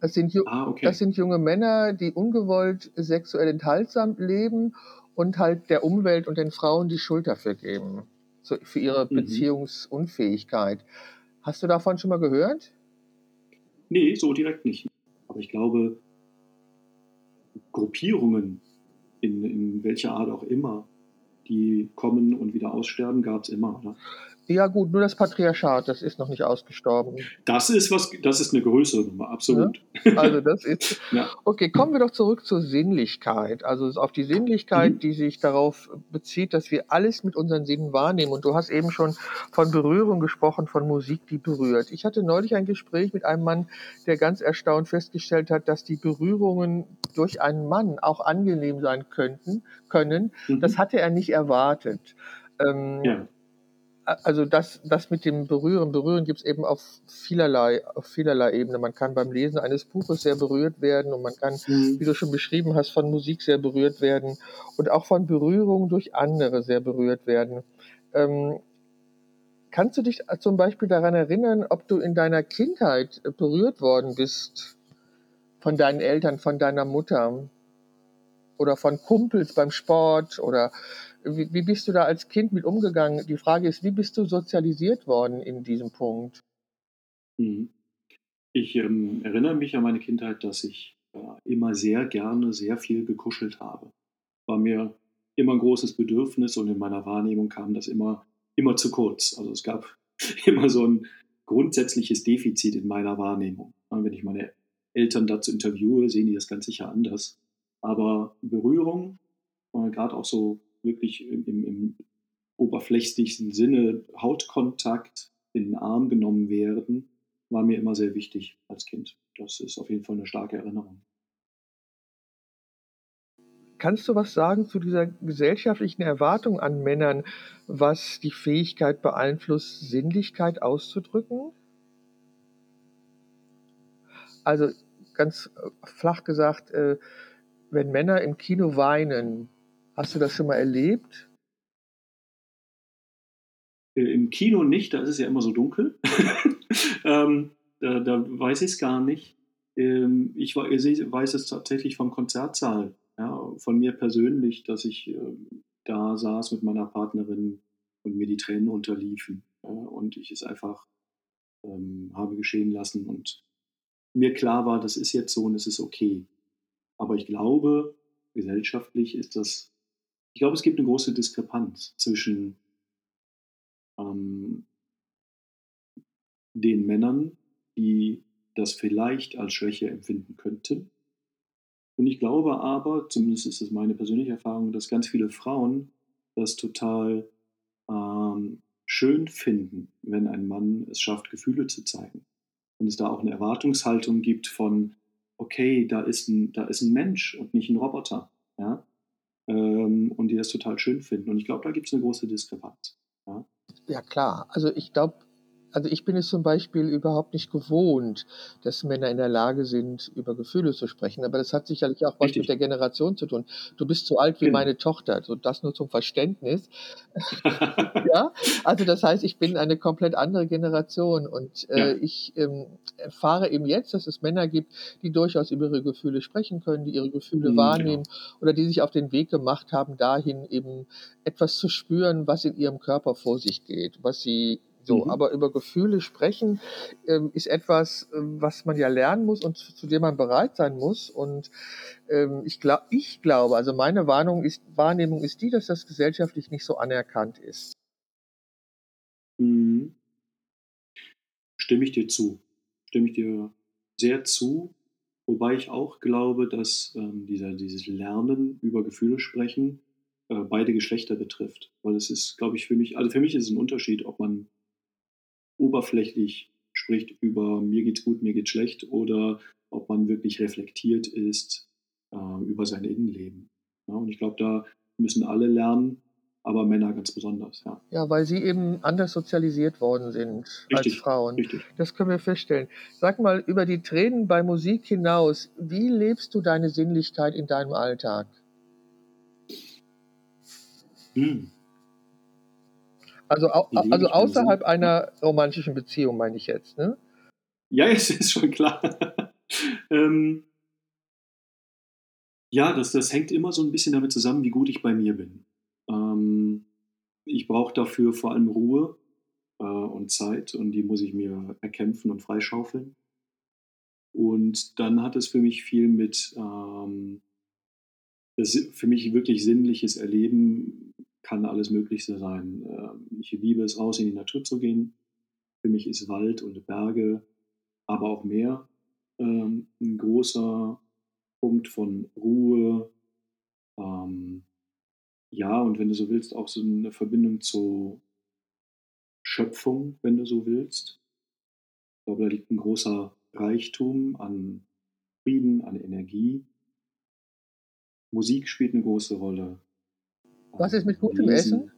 Das sind, ah, okay. das sind junge Männer, die ungewollt sexuell enthaltsam leben und halt der Umwelt und den Frauen die Schuld dafür geben. So, für ihre mhm. Beziehungsunfähigkeit. Hast du davon schon mal gehört? Nee, so direkt nicht. Aber ich glaube, Gruppierungen, in, in welcher Art auch immer, die kommen und wieder aussterben, gab es immer, oder? Ja gut, nur das Patriarchat, das ist noch nicht ausgestorben. Das ist was, das ist eine größere Nummer, absolut. Ja, also das ist. ja. Okay, kommen wir doch zurück zur Sinnlichkeit. Also auf die Sinnlichkeit, mhm. die sich darauf bezieht, dass wir alles mit unseren Sinnen wahrnehmen. Und du hast eben schon von Berührung gesprochen, von Musik, die berührt. Ich hatte neulich ein Gespräch mit einem Mann, der ganz erstaunt festgestellt hat, dass die Berührungen durch einen Mann auch angenehm sein könnten, können. Mhm. Das hatte er nicht erwartet. Ähm, ja also das, das mit dem Berühren, Berühren gibt es eben auf vielerlei, auf vielerlei Ebene. Man kann beim Lesen eines Buches sehr berührt werden und man kann, mhm. wie du schon beschrieben hast, von Musik sehr berührt werden und auch von Berührung durch andere sehr berührt werden. Ähm, kannst du dich zum Beispiel daran erinnern, ob du in deiner Kindheit berührt worden bist von deinen Eltern, von deiner Mutter oder von Kumpels beim Sport oder wie, wie bist du da als Kind mit umgegangen? Die Frage ist, wie bist du sozialisiert worden in diesem Punkt? Mhm. Ich ähm, erinnere mich an meine Kindheit, dass ich äh, immer sehr gerne sehr viel gekuschelt habe. War mir immer ein großes Bedürfnis und in meiner Wahrnehmung kam das immer, immer zu kurz. Also es gab immer so ein grundsätzliches Defizit in meiner Wahrnehmung. Wenn ich meine Eltern dazu interviewe, sehen die das ganz sicher anders. Aber Berührung, äh, gerade auch so wirklich im, im oberflächlichsten Sinne, Hautkontakt, in den Arm genommen werden, war mir immer sehr wichtig als Kind. Das ist auf jeden Fall eine starke Erinnerung. Kannst du was sagen zu dieser gesellschaftlichen Erwartung an Männern, was die Fähigkeit beeinflusst, Sinnlichkeit auszudrücken? Also ganz äh, flach gesagt, äh, wenn Männer im Kino weinen, hast du das schon mal erlebt? Äh, Im Kino nicht, da ist es ja immer so dunkel. ähm, da, da, weiß ich es gar nicht. Ähm, ich weiß es tatsächlich vom Konzertsaal ja, von mir persönlich, dass ich äh, da saß mit meiner Partnerin und mir die Tränen unterliefen äh, und ich es einfach ähm, habe geschehen lassen und mir klar war, das ist jetzt so und es ist okay. Aber ich glaube, gesellschaftlich ist das, ich glaube, es gibt eine große Diskrepanz zwischen ähm, den Männern, die das vielleicht als Schwäche empfinden könnten und ich glaube aber, zumindest ist es meine persönliche Erfahrung, dass ganz viele Frauen das total ähm, schön finden, wenn ein Mann es schafft, Gefühle zu zeigen. Und es da auch eine Erwartungshaltung gibt von, okay, da ist ein, da ist ein Mensch und nicht ein Roboter. Ja? Ähm, und die das total schön finden. Und ich glaube, da gibt es eine große Diskrepanz. Ja? ja, klar. Also ich glaube, also ich bin es zum Beispiel überhaupt nicht gewohnt, dass Männer in der Lage sind, über Gefühle zu sprechen. Aber das hat sicherlich auch was Richtig. mit der Generation zu tun. Du bist so alt wie genau. meine Tochter, so das nur zum Verständnis. ja, also das heißt, ich bin eine komplett andere Generation und äh, ja. ich ähm, erfahre eben jetzt, dass es Männer gibt, die durchaus über ihre Gefühle sprechen können, die ihre Gefühle mhm, wahrnehmen genau. oder die sich auf den Weg gemacht haben, dahin eben etwas zu spüren, was in ihrem Körper vor sich geht, was sie so, mhm. aber über Gefühle sprechen ähm, ist etwas, ähm, was man ja lernen muss und zu, zu dem man bereit sein muss. Und ähm, ich, glaub, ich glaube, also meine Warnung ist, Wahrnehmung ist die, dass das gesellschaftlich nicht so anerkannt ist. Mhm. Stimme ich dir zu. Stimme ich dir sehr zu. Wobei ich auch glaube, dass ähm, dieser, dieses Lernen über Gefühle sprechen äh, beide Geschlechter betrifft. Weil es ist, glaube ich, für mich, also für mich ist es ein Unterschied, ob man oberflächlich spricht über mir geht's gut, mir geht's schlecht oder ob man wirklich reflektiert ist äh, über sein Innenleben. Ja, und ich glaube, da müssen alle lernen, aber Männer ganz besonders. Ja, ja weil sie eben anders sozialisiert worden sind richtig, als Frauen. Richtig. Das können wir feststellen. Sag mal, über die Tränen bei Musik hinaus, wie lebst du deine Sinnlichkeit in deinem Alltag? Hm. Also, also außerhalb einer romantischen Beziehung, meine ich jetzt, ne? Ja, es ist schon klar. ähm, ja, das, das hängt immer so ein bisschen damit zusammen, wie gut ich bei mir bin. Ähm, ich brauche dafür vor allem Ruhe äh, und Zeit und die muss ich mir erkämpfen und freischaufeln. Und dann hat es für mich viel mit ähm, das für mich wirklich sinnliches Erleben kann alles Mögliche sein. Ähm, ich liebe es, raus in die Natur zu gehen. Für mich ist Wald und Berge, aber auch Meer ähm, ein großer Punkt von Ruhe. Ähm, ja, und wenn du so willst, auch so eine Verbindung zur Schöpfung, wenn du so willst. Ich glaube, da liegt ein großer Reichtum an Frieden, an Energie. Musik spielt eine große Rolle. Was ist mit gutem. Essen?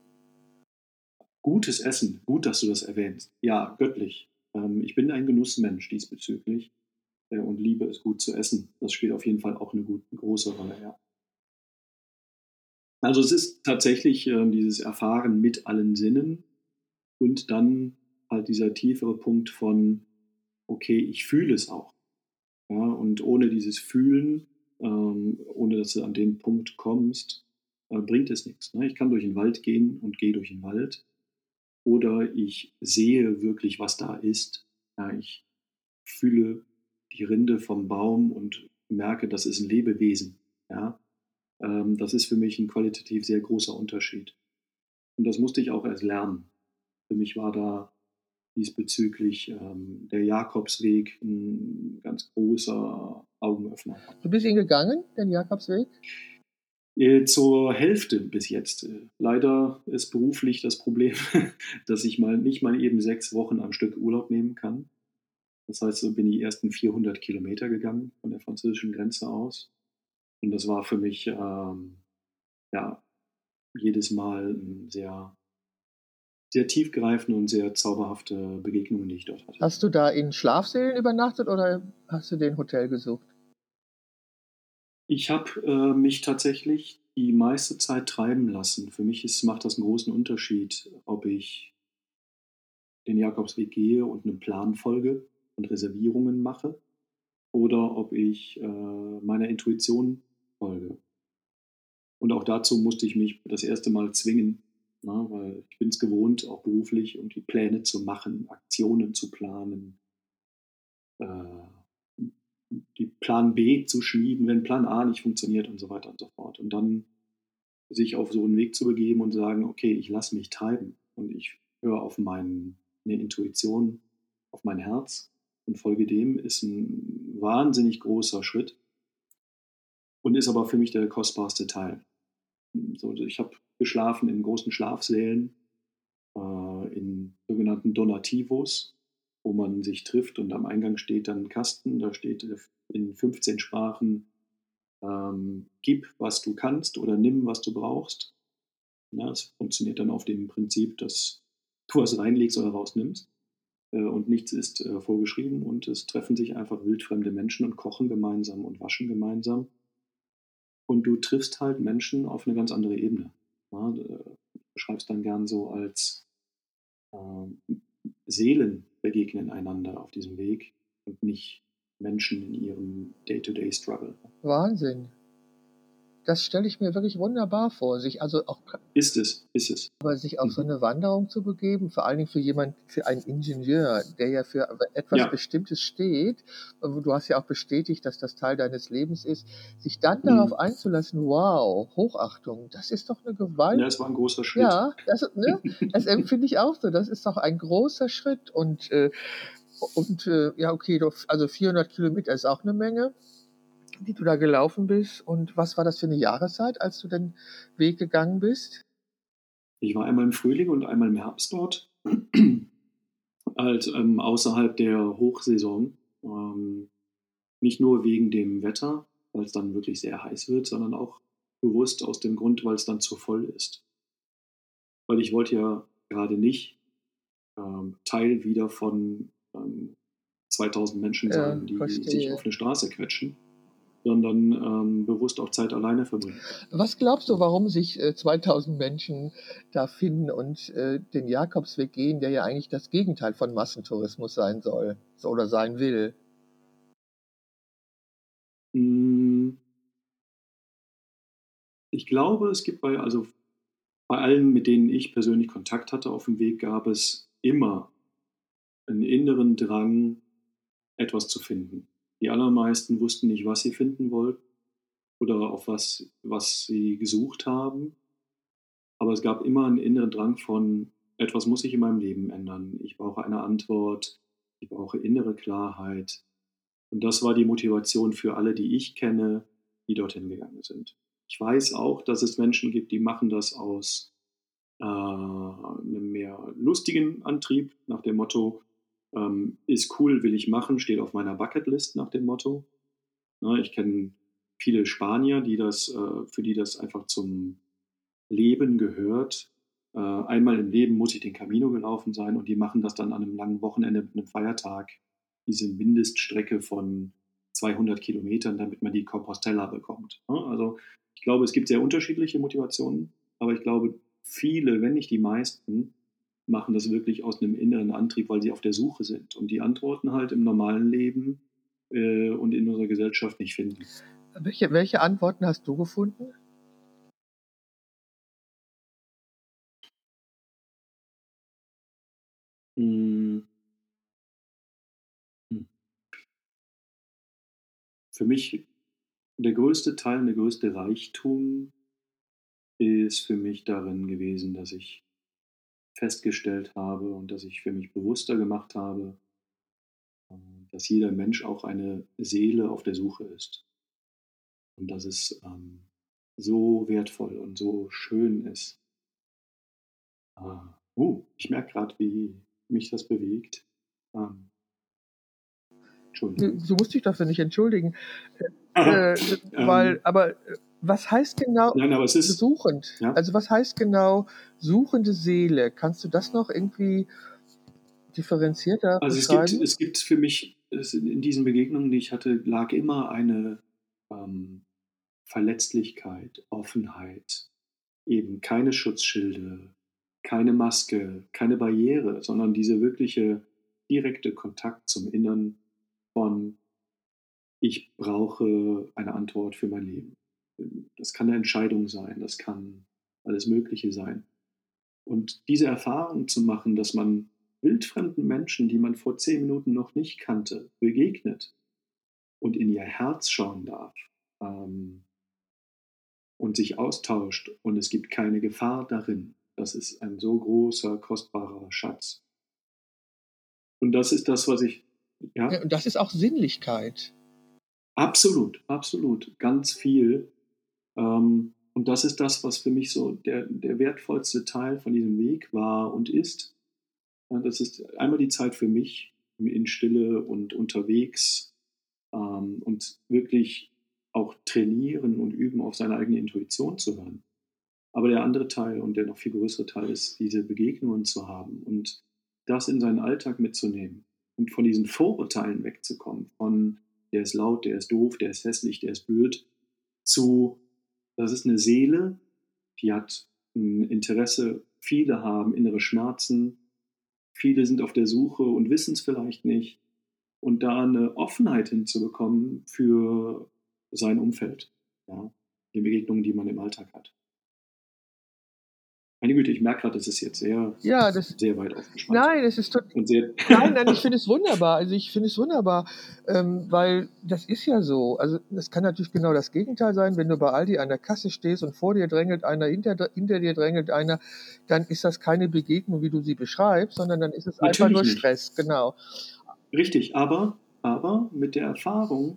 Gutes Essen, gut, dass du das erwähnst. Ja, göttlich. Ähm, ich bin ein Genussmensch diesbezüglich äh, und liebe es gut zu essen. Das spielt auf jeden Fall auch eine, gut, große Rolle, ja. Also es ist tatsächlich äh, dieses Erfahren mit allen Sinnen und dann halt dieser tiefere Punkt von, okay, ich fühle es auch. Ja, und ohne dieses Fühlen, ähm, ohne dass du an den Punkt kommst, bringt es nichts. Ne? Ich kann durch den Wald gehen und gehe durch den Wald. Oder ich sehe wirklich, was da ist. Ich fühle die Rinde vom Baum und merke, das ist ein Lebewesen. Ähm, das ist für mich ein qualitativ sehr großer Unterschied. Und das musste ich auch erst lernen. Für mich war da diesbezüglich ähm, der Jakobsweg ein ganz großer Augenöffner. Du bist ihn gegangen, den Jakobsweg? Äh, zur Hälfte bis jetzt. Leider ist beruflich das Problem, dass ich mal nicht mal eben sechs Wochen am Stück Urlaub nehmen kann. Das heißt, so bin ich die ersten 400 Kilometer gegangen von der französischen Grenze aus. Und das war für mich ähm, ja jedes Mal ein sehr sehr tiefgreifende und sehr zauberhafte Begegnungen, die ich dort hatte. Hast du da in Schlafsälen übernachtet oder hast du den Hotel gesucht? Ich habe äh, mich tatsächlich die meiste Zeit treiben lassen. Für mich ist, macht das einen großen Unterschied, ob ich den Jakobsweg gehe und einen Plan folge und Reservierungen mache oder ob ich äh, meiner Intuition folge. Und auch dazu musste ich mich das erste Mal zwingen, Ne? Weil ich bin es gewohnt, auch beruflich irgendwie Pläne zu machen, Aktionen zu planen, äh, die Plan B zu schmieden, wenn Plan A nicht funktioniert und so weiter und so fort. Und dann sich auf so einen Weg zu begeben und sagen, okay, ich lasse mich treiben und ich höre auf meine Intuition, auf mein Herz und folge dem, ist ein wahnsinnig großer Schritt und ist aber für mich der kostbarste Teil. So, ich habe geschlafen in großen Schlafsälen, äh, in sogenannten Donativos, wo man sich trifft und am Eingang steht dann ein Kasten, da steht in 15 Sprachen, ähm, gib, was du kannst oder nimm, was du brauchst. Ja, das funktioniert dann auf dem Prinzip, dass du was reinlegst oder rausnimmst äh, und nichts ist äh, vorgeschrieben und es treffen sich einfach wildfremde Menschen und kochen gemeinsam und waschen gemeinsam. Und du triffst halt Menschen auf eine ganz andere Ebene. Ja, du beschreibst dann gern so als äh, Seelen begegnen einander auf diesem Weg und nicht Menschen in ihrem Day-to-Day-Struggle. Wahnsinn. Das stelle ich mir wirklich wunderbar vor, sich also auch ist es, ist es. Aber sich auf mhm. so eine Wanderung zu begeben, vor allen Dingen für jemanden, für einen Ingenieur, der ja für etwas ja. Bestimmtes steht, du hast ja auch bestätigt, dass das Teil deines Lebens ist, sich dann mhm. darauf einzulassen, wow, Hochachtung, das ist doch eine Gewalt. Ja, es war ein großer Schritt. Ja, das, ne, das empfinde ich auch so. Das ist doch ein großer Schritt und äh, und äh, ja, okay, also 400 Kilometer ist auch eine Menge die du da gelaufen bist. Und was war das für eine Jahreszeit, als du den Weg gegangen bist? Ich war einmal im Frühling und einmal im Herbst dort, halt ähm, außerhalb der Hochsaison. Ähm, nicht nur wegen dem Wetter, weil es dann wirklich sehr heiß wird, sondern auch bewusst aus dem Grund, weil es dann zu voll ist. Weil ich wollte ja gerade nicht ähm, Teil wieder von 2000 ähm, Menschen sein, ja, die sich auf eine Straße quetschen sondern ähm, bewusst auch Zeit alleine verbringen. Was glaubst du, warum sich äh, 2000 Menschen da finden und äh, den Jakobsweg gehen, der ja eigentlich das Gegenteil von Massentourismus sein soll oder sein will? Hm. Ich glaube, es gibt bei, also bei allen, mit denen ich persönlich Kontakt hatte auf dem Weg, gab es immer einen inneren Drang, etwas zu finden. Die allermeisten wussten nicht, was sie finden wollten oder auf was, was sie gesucht haben. Aber es gab immer einen inneren Drang von, etwas muss sich in meinem Leben ändern. Ich brauche eine Antwort, ich brauche innere Klarheit. Und das war die Motivation für alle, die ich kenne, die dorthin gegangen sind. Ich weiß auch, dass es Menschen gibt, die machen das aus äh, einem mehr lustigen Antrieb, nach dem Motto, ähm, ist cool, will ich machen, steht auf meiner Bucketlist nach dem Motto. Ne, ich kenne viele Spanier, die das, äh, für die das einfach zum Leben gehört. Äh, einmal im Leben muss ich den Camino gelaufen sein und die machen das dann an einem langen Wochenende mit einem Feiertag, diese Mindeststrecke von 200 Kilometern, damit man die Compostella bekommt. Ne? Also ich glaube, es gibt sehr unterschiedliche Motivationen, aber ich glaube, viele, wenn nicht die meisten, machen das wirklich aus einem inneren Antrieb, weil sie auf der Suche sind und die Antworten halt im normalen Leben äh, und in unserer Gesellschaft nicht finden. Welche, welche Antworten hast du gefunden? Hm. Hm. Für mich der größte Teil, der größte Reichtum ist für mich darin gewesen, dass ich festgestellt habe und dass ich für mich bewusster gemacht habe, äh, dass jeder Mensch auch eine Seele auf der Suche ist. Und dass es ähm, so wertvoll und so schön ist. Äh, uh, ich merke gerade, wie mich das bewegt. Ähm, Entschuldigung. Du, du, musst dich dafür nicht entschuldigen. Äh, äh, weil, aber äh, was heißt genau Nein, aber es ist, suchend? Ja? Also was heißt genau suchende Seele? Kannst du das noch irgendwie differenzierter Also es gibt, es gibt für mich, in diesen Begegnungen, die ich hatte, lag immer eine ähm, Verletzlichkeit, Offenheit, eben keine Schutzschilde, keine Maske, keine Barriere, sondern diese wirkliche direkte Kontakt zum Innern von ich brauche eine Antwort für mein Leben. Das kann eine Entscheidung sein, das kann alles Mögliche sein. Und diese Erfahrung zu machen, dass man wildfremden Menschen, die man vor zehn Minuten noch nicht kannte, begegnet und in ihr Herz schauen darf ähm, und sich austauscht und es gibt keine Gefahr darin, das ist ein so großer, kostbarer Schatz. Und das ist das, was ich. Ja, ja und das ist auch Sinnlichkeit. Absolut, absolut. Ganz viel. Ähm, und das ist das, was für mich so der, der wertvollste Teil von diesem Weg war und ist. Das ist einmal die Zeit für mich in Stille und unterwegs ähm, und wirklich auch trainieren und üben, auf seine eigene Intuition zu hören. Aber der andere Teil und der noch viel größere Teil ist, diese Begegnungen zu haben und das in seinen Alltag mitzunehmen und von diesen Vorurteilen wegzukommen, von der ist laut, der ist doof, der ist hässlich, der ist blöd, zu, das ist eine Seele, die hat ein Interesse, viele haben innere Schmerzen, viele sind auf der Suche und wissen es vielleicht nicht. Und da eine Offenheit hinzubekommen für sein Umfeld, ja, die Begegnungen, die man im Alltag hat. Meine Güte, ich merke gerade, das ist jetzt sehr, ja, das, sehr weit aufgespannt. Nein, es ist nein, nein, ich finde es wunderbar. Also ich finde es wunderbar, ähm, weil das ist ja so. Also das kann natürlich genau das Gegenteil sein. Wenn du bei Aldi an der Kasse stehst und vor dir drängelt einer, hinter, hinter dir drängelt einer, dann ist das keine Begegnung, wie du sie beschreibst, sondern dann ist es natürlich einfach nur nicht. Stress. Genau. Richtig, aber, aber mit der Erfahrung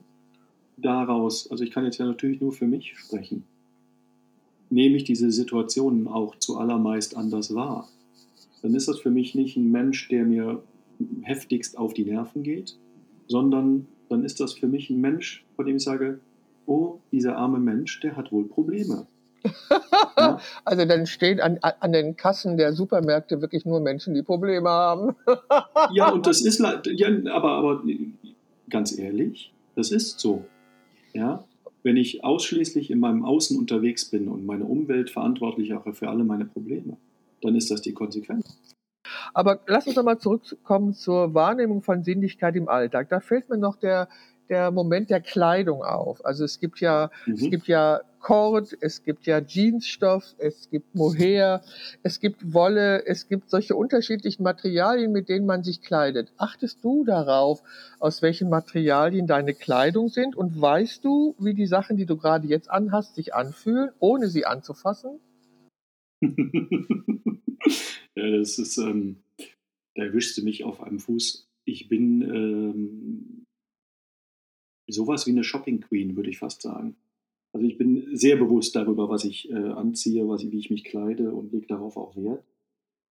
daraus, also ich kann jetzt ja natürlich nur für mich sprechen nehme ich diese Situationen auch zuallermeist anders wahr. Dann ist das für mich nicht ein Mensch, der mir heftigst auf die Nerven geht, sondern dann ist das für mich ein Mensch, von dem ich sage, oh, dieser arme Mensch, der hat wohl Probleme. ja? Also dann stehen an, an den Kassen der Supermärkte wirklich nur Menschen, die Probleme haben. ja, und das ist, ja, aber, aber ganz ehrlich, das ist so. Ja, wenn ich ausschließlich in meinem Außen unterwegs bin und meine Umwelt verantwortlich auch für alle meine Probleme, dann ist das die Konsequenz. Aber lass uns nochmal zurückkommen zur Wahrnehmung von Sinnlichkeit im Alltag. Da fällt mir noch der, der Moment der Kleidung auf. Also es gibt ja, mhm. es gibt ja Kord, es gibt ja Jeansstoff, es gibt Mohair, es gibt Wolle, es gibt solche unterschiedlichen Materialien, mit denen man sich kleidet. Achtest du darauf, aus welchen Materialien deine Kleidung sind und weißt du, wie die Sachen, die du gerade jetzt anhast, sich anfühlen, ohne sie anzufassen? ja, das ist, ähm, da erwischst du mich auf einem Fuß. Ich bin ähm, sowas wie eine Shopping Queen, würde ich fast sagen. Also ich bin sehr bewusst darüber, was ich äh, anziehe, was, wie ich mich kleide und lege darauf auch Wert.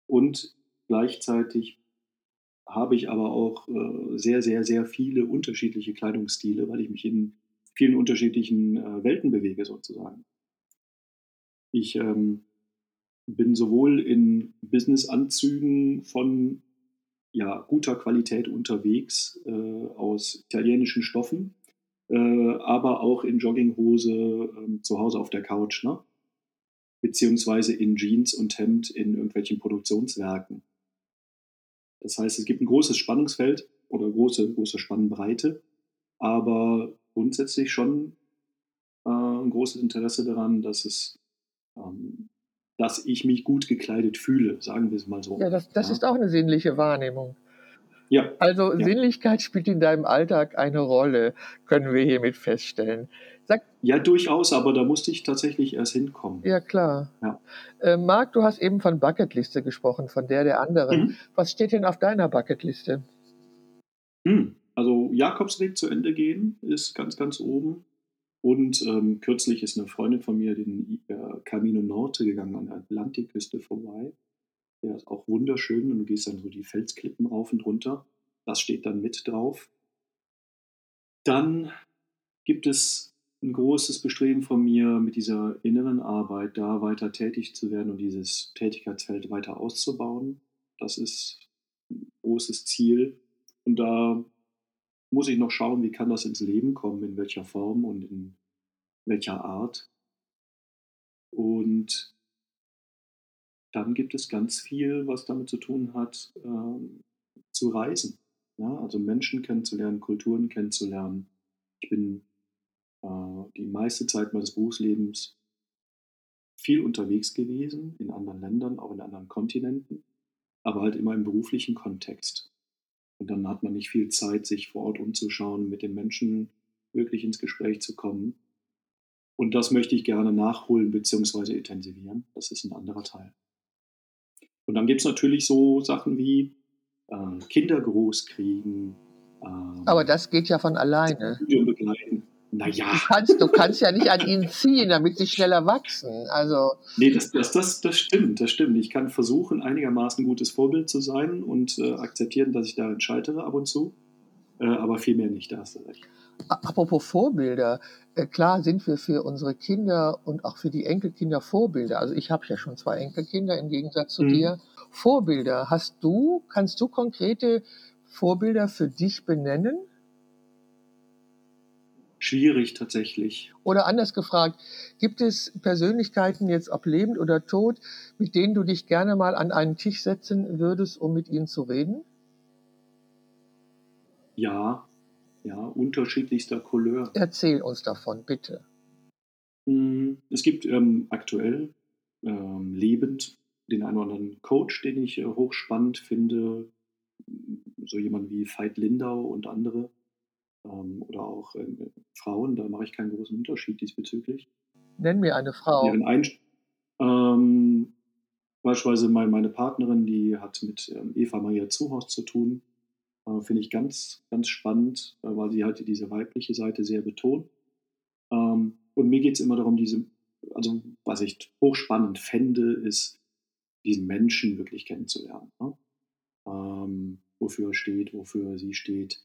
Und gleichzeitig habe ich aber auch äh, sehr, sehr, sehr viele unterschiedliche Kleidungsstile, weil ich mich in vielen unterschiedlichen äh, Welten bewege sozusagen. Ich ähm, bin sowohl in Businessanzügen von ja, guter Qualität unterwegs äh, aus italienischen Stoffen, äh, aber auch in Jogginghose äh, zu Hause auf der Couch, ne? beziehungsweise in Jeans und Hemd in irgendwelchen Produktionswerken. Das heißt, es gibt ein großes Spannungsfeld oder große, große Spannbreite, aber grundsätzlich schon äh, ein großes Interesse daran, dass es ähm, dass ich mich gut gekleidet fühle, sagen wir es mal so. Ja, das, das ja. ist auch eine sinnliche Wahrnehmung. Ja. Also ja. Sinnlichkeit spielt in deinem Alltag eine Rolle, können wir hiermit feststellen. Sag, Ja, durchaus, aber da musste ich tatsächlich erst hinkommen. ja, klar. Ja. Äh, Marc, du hast eben von Bucketliste gesprochen, von der der anderen. Mhm. Was steht denn auf deiner Bucketliste? Hm. Also Jakobsweg zu Ende gehen ist ganz, ganz oben. Und ähm, kürzlich ist eine Freundin von mir den äh, Camino Norte gegangen, an der Atlantikküste vorbei. Der ist auch wunderschön und du gehst dann so die Felsklippen rauf und runter. Das steht dann mit drauf. Dann gibt es ein großes Bestreben von mir, mit dieser inneren Arbeit da weiter tätig zu werden und dieses Tätigkeitsfeld weiter auszubauen. Das ist ein großes Ziel. Und da muss ich noch schauen, wie kann das ins Leben kommen, in welcher Form und in welcher Art. Und dann gibt es ganz viel, was damit zu tun hat, ähm, zu reisen. Ja, also Menschen kennenzulernen, Kulturen kennenzulernen. Ich bin äh, die meiste Zeit meines Berufslebens viel unterwegs gewesen, in anderen Ländern, auch in anderen Kontinenten, aber halt immer im beruflichen Kontext. Und dann hat man nicht viel Zeit, sich vor Ort umzuschauen, mit den Menschen wirklich ins Gespräch zu kommen. Und das möchte ich gerne nachholen bzw. intensivieren. Das ist ein anderer Teil. Und dann gibt es natürlich so Sachen wie äh, Kinder großkriegen. Ähm, Aber das geht ja von alleine. Studium begleiten. Naja, Du kannst, du kannst ja nicht an ihnen ziehen, damit sie schneller wachsen. Also, nee, das, das, das, das stimmt, das stimmt. Ich kann versuchen, einigermaßen gutes Vorbild zu sein und äh, akzeptieren, dass ich darin scheitere ab und zu. Äh, aber viel mehr nicht, da hast du recht. Apropos Vorbilder, äh, klar sind wir für unsere Kinder und auch für die Enkelkinder Vorbilder. Also ich habe ja schon zwei Enkelkinder im Gegensatz zu Mhm. dir. Vorbilder, hast du, kannst du konkrete Vorbilder für dich benennen? Schwierig tatsächlich. Oder anders gefragt, gibt es Persönlichkeiten, jetzt ob lebend oder tot, mit denen du dich gerne mal an einen Tisch setzen würdest, um mit ihnen zu reden? Ja, ja, unterschiedlichster Couleur. Erzähl uns davon, bitte. Mm, Es gibt ähm, aktuell ähm, lebend den einen oder anderen Coach, den ich äh, hochspannend finde. So jemand wie Veit Lindau und andere. Ähm, oder auch ähm, Frauen, da mache ich keinen großen Unterschied diesbezüglich. Nenn mir eine Frau. Deren Einst ähm, beispielsweise mein, meine Partnerin, die hat mit ähm, Eva Maria Zuhaus zu tun. Äh, Finde ich ganz, ganz spannend, äh, weil sie halt diese weibliche Seite sehr betont. Ähm, und mir geht es immer darum, diese, also was ich hochspannend fände, ist, diesen Menschen wirklich kennenzulernen. Ne? Ähm, wofür er steht, wofür sie steht.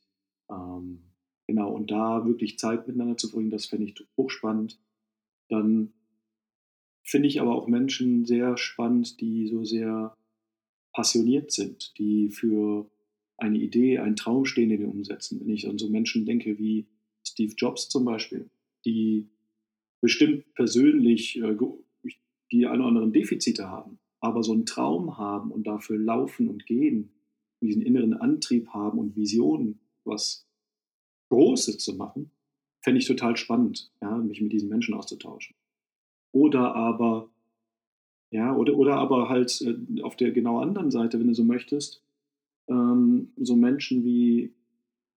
Ähm, genau, und da wirklich Zeit miteinander zu verbringen, das fände ich hochspannend. Dann finde ich aber auch Menschen sehr spannend, die so sehr passioniert sind, die für eine Idee, einen Traum stehen, den wir umsetzen. Wenn ich an so Menschen denke wie Steve Jobs zum Beispiel, die bestimmt persönlich äh, die ein oder anderen Defizite haben, aber so einen Traum haben und dafür laufen und gehen, und diesen inneren Antrieb haben und Visionen, was Großes zu machen, fände ich total spannend, ja, mich mit diesen Menschen auszutauschen. Oder aber, ja, oder, oder aber halt äh, auf der genau anderen Seite, wenn du so möchtest, ähm, so Menschen wie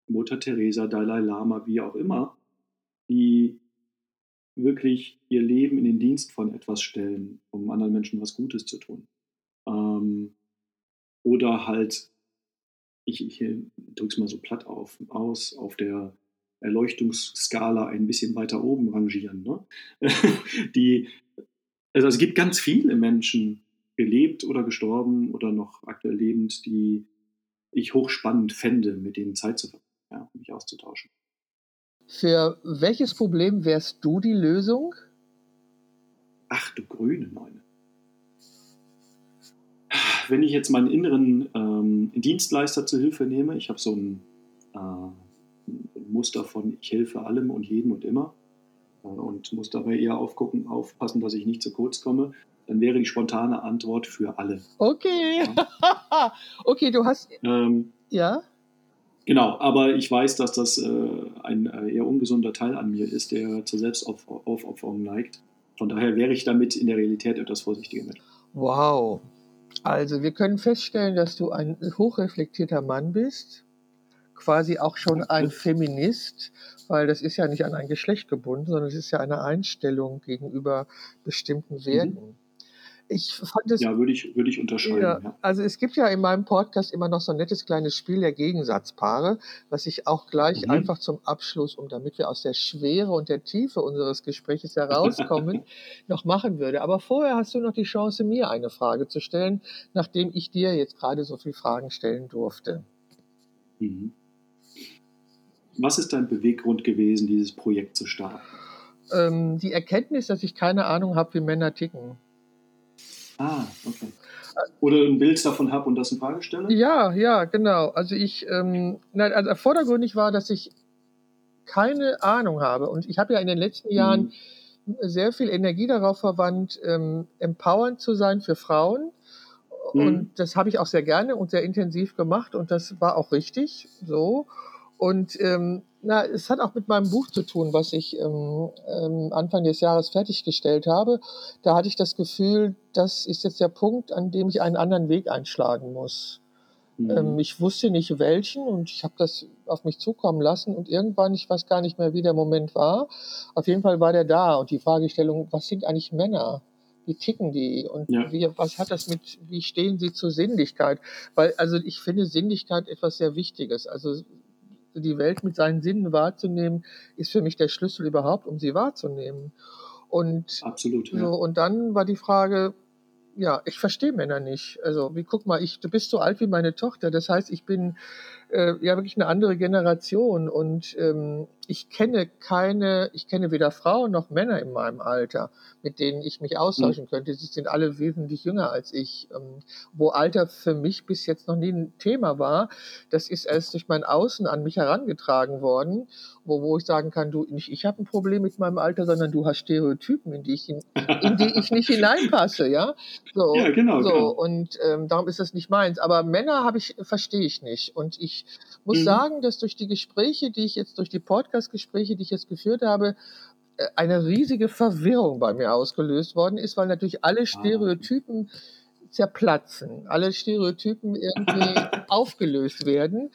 Mutter Teresa, Dalai Lama, wie auch immer, die wirklich ihr Leben in den Dienst von etwas stellen, um anderen Menschen was Gutes zu tun. Ähm, oder halt, ich, ich drücke es mal so platt auf, aus, auf der Erleuchtungsskala ein bisschen weiter oben rangieren. Ne? die, also es gibt ganz viele Menschen, gelebt oder gestorben oder noch aktuell lebend, die ich hochspannend fände, mit denen Zeit zu verbringen, ja, um mich auszutauschen. Für welches Problem wärst du die Lösung? Ach du grüne Neune. Wenn ich jetzt meinen inneren ähm, Dienstleister zur Hilfe nehme, ich habe so ein, äh, ein Muster von ich helfe allem und jedem und immer äh, und muss dabei eher aufgucken, aufpassen, dass ich nicht zu kurz komme, dann wäre die spontane Antwort für alle. Okay. okay, du hast. Ähm, Ja? Genau, aber ich weiß, dass das äh, ein äh, eher ungesunder Teil an mir ist, der zur Selbstaufopferung neigt. Von daher wäre ich damit in der Realität etwas vorsichtiger mit. Wow. Also, wir können feststellen, dass du ein hochreflektierter Mann bist, quasi auch schon ein Feminist, weil das ist ja nicht an ein Geschlecht gebunden, sondern es ist ja eine Einstellung gegenüber bestimmten Mhm. Ich fand es Ja, würde ich, würde ich unterschreiben. ja, Ja. also es gibt ja in meinem Podcast immer noch so ein nettes kleines Spiel der Gegensatzpaare, was ich auch gleich Mhm. einfach zum Abschluss, um damit wir aus der Schwere und der Tiefe unseres Gesprächs herauskommen, noch machen würde. Aber vorher hast du noch die Chance, mir eine Frage zu stellen, nachdem ich dir jetzt gerade so viele Fragen stellen durfte. Mhm. Was ist dein Beweggrund gewesen, dieses Projekt zu starten? Ähm, die Erkenntnis, dass ich keine Ahnung habe, wie Männer ticken. Ah, okay. Oder ein Bild davon habe und das in Frage stelle? Ja, ja, genau. Also ich, ähm, nein, also vordergründig war, dass ich keine Ahnung habe. Und ich habe ja in den letzten Jahren Mhm. sehr viel Energie darauf verwandt, ähm, empowernd zu sein für Frauen. Mhm. Und das habe ich auch sehr gerne und sehr intensiv gemacht und das war auch richtig so. Und ähm, na, es hat auch mit meinem Buch zu tun, was ich ähm, ähm, Anfang des Jahres fertiggestellt habe. Da hatte ich das Gefühl, das ist jetzt der Punkt, an dem ich einen anderen Weg einschlagen muss. Mhm. Ähm, ich wusste nicht welchen und ich habe das auf mich zukommen lassen und irgendwann, ich weiß gar nicht mehr, wie der Moment war. Auf jeden Fall war der da und die Fragestellung, was sind eigentlich Männer? Wie ticken die? Und Ja. wie, was hat das mit, wie stehen sie zur Sinnlichkeit? Weil, also ich finde Sinnlichkeit etwas sehr Wichtiges. Also die Welt mit seinen Sinnen wahrzunehmen, ist für mich der Schlüssel überhaupt, um sie wahrzunehmen. Und Absolut. Ja. so, und dann war die Frage, ja, ich verstehe Männer nicht. Also, wie guck mal, ich, du bist so alt wie meine Tochter. Das heißt, ich bin äh, ja wirklich eine andere Generation und ähm, ich kenne keine, ich kenne weder Frauen noch Männer in meinem Alter, mit denen ich mich austauschen könnte. Sie sind alle wesentlich jünger als ich. Ähm, wo Alter für mich bis jetzt noch nie ein Thema war, das ist erst durch mein Außen an mich herangetragen worden, wo, wo ich sagen kann, du, nicht ich habe ein Problem mit meinem Alter, sondern du hast Stereotypen, in die ich, in, in die ich nicht hineinpasse, ja. So, Ja, genau, so genau. und ähm, darum ist das nicht meins. Aber Männer habe ich verstehe ich nicht. Und ich muss Mhm. sagen, dass durch die Gespräche, die ich jetzt durch die Podcast-Gespräche, die ich jetzt geführt habe, äh, eine riesige Verwirrung bei mir ausgelöst worden ist, weil natürlich alle Stereotypen zerplatzen, alle Stereotypen irgendwie aufgelöst werden.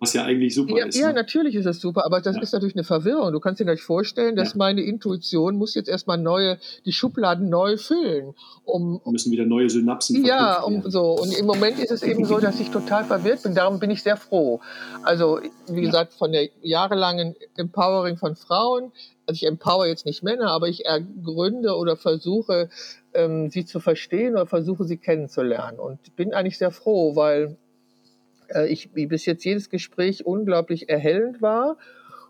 Was ja eigentlich super Ja, ist. ja, ne? natürlich ist das super, aber das Ja. ist natürlich eine Verwirrung. Du kannst dir gleich vorstellen, dass Ja. meine Intuition muss jetzt erstmal neue, die Schubladen neu füllen, um, Da müssen wieder neue Synapsen ja, verknüpft um, werden. so. Und im Moment ist es eben so, dass ich total verwirrt bin. Darum bin ich sehr froh. Also, wie Ja. gesagt, von der jahrelangen Empowering von Frauen, also ich empower jetzt nicht Männer, aber ich ergründe oder versuche, ähm, sie zu verstehen oder versuche, sie kennenzulernen. Und bin eigentlich sehr froh, weil äh, ich wie bis jetzt jedes Gespräch unglaublich erhellend war,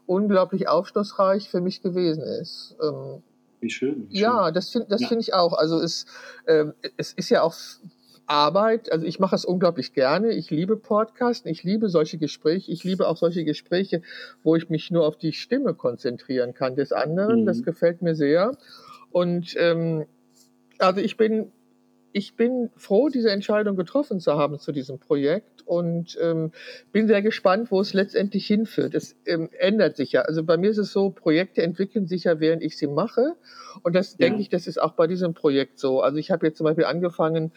unglaublich aufschlussreich für mich gewesen ist. Ähm, Wie schön. Wie ja, das finde das Ja. finde ich auch. Also es, ähm, es ist ja auch Arbeit. Also ich mache es unglaublich gerne. Ich liebe Podcasten, ich liebe solche Gespräche. Ich liebe auch solche Gespräche, wo ich mich nur auf die Stimme konzentrieren kann des anderen. Mhm. Das gefällt mir sehr. Und ähm, also ich bin, ich bin froh, diese Entscheidung getroffen zu haben zu diesem Projekt und ähm, bin sehr gespannt, wo es letztendlich hinführt. Es ähm, ändert sich ja. Also bei mir ist es so, Projekte entwickeln sich ja, während ich sie mache. Und das Ja. denke ich, das ist auch bei diesem Projekt so. Also ich habe jetzt zum Beispiel angefangen,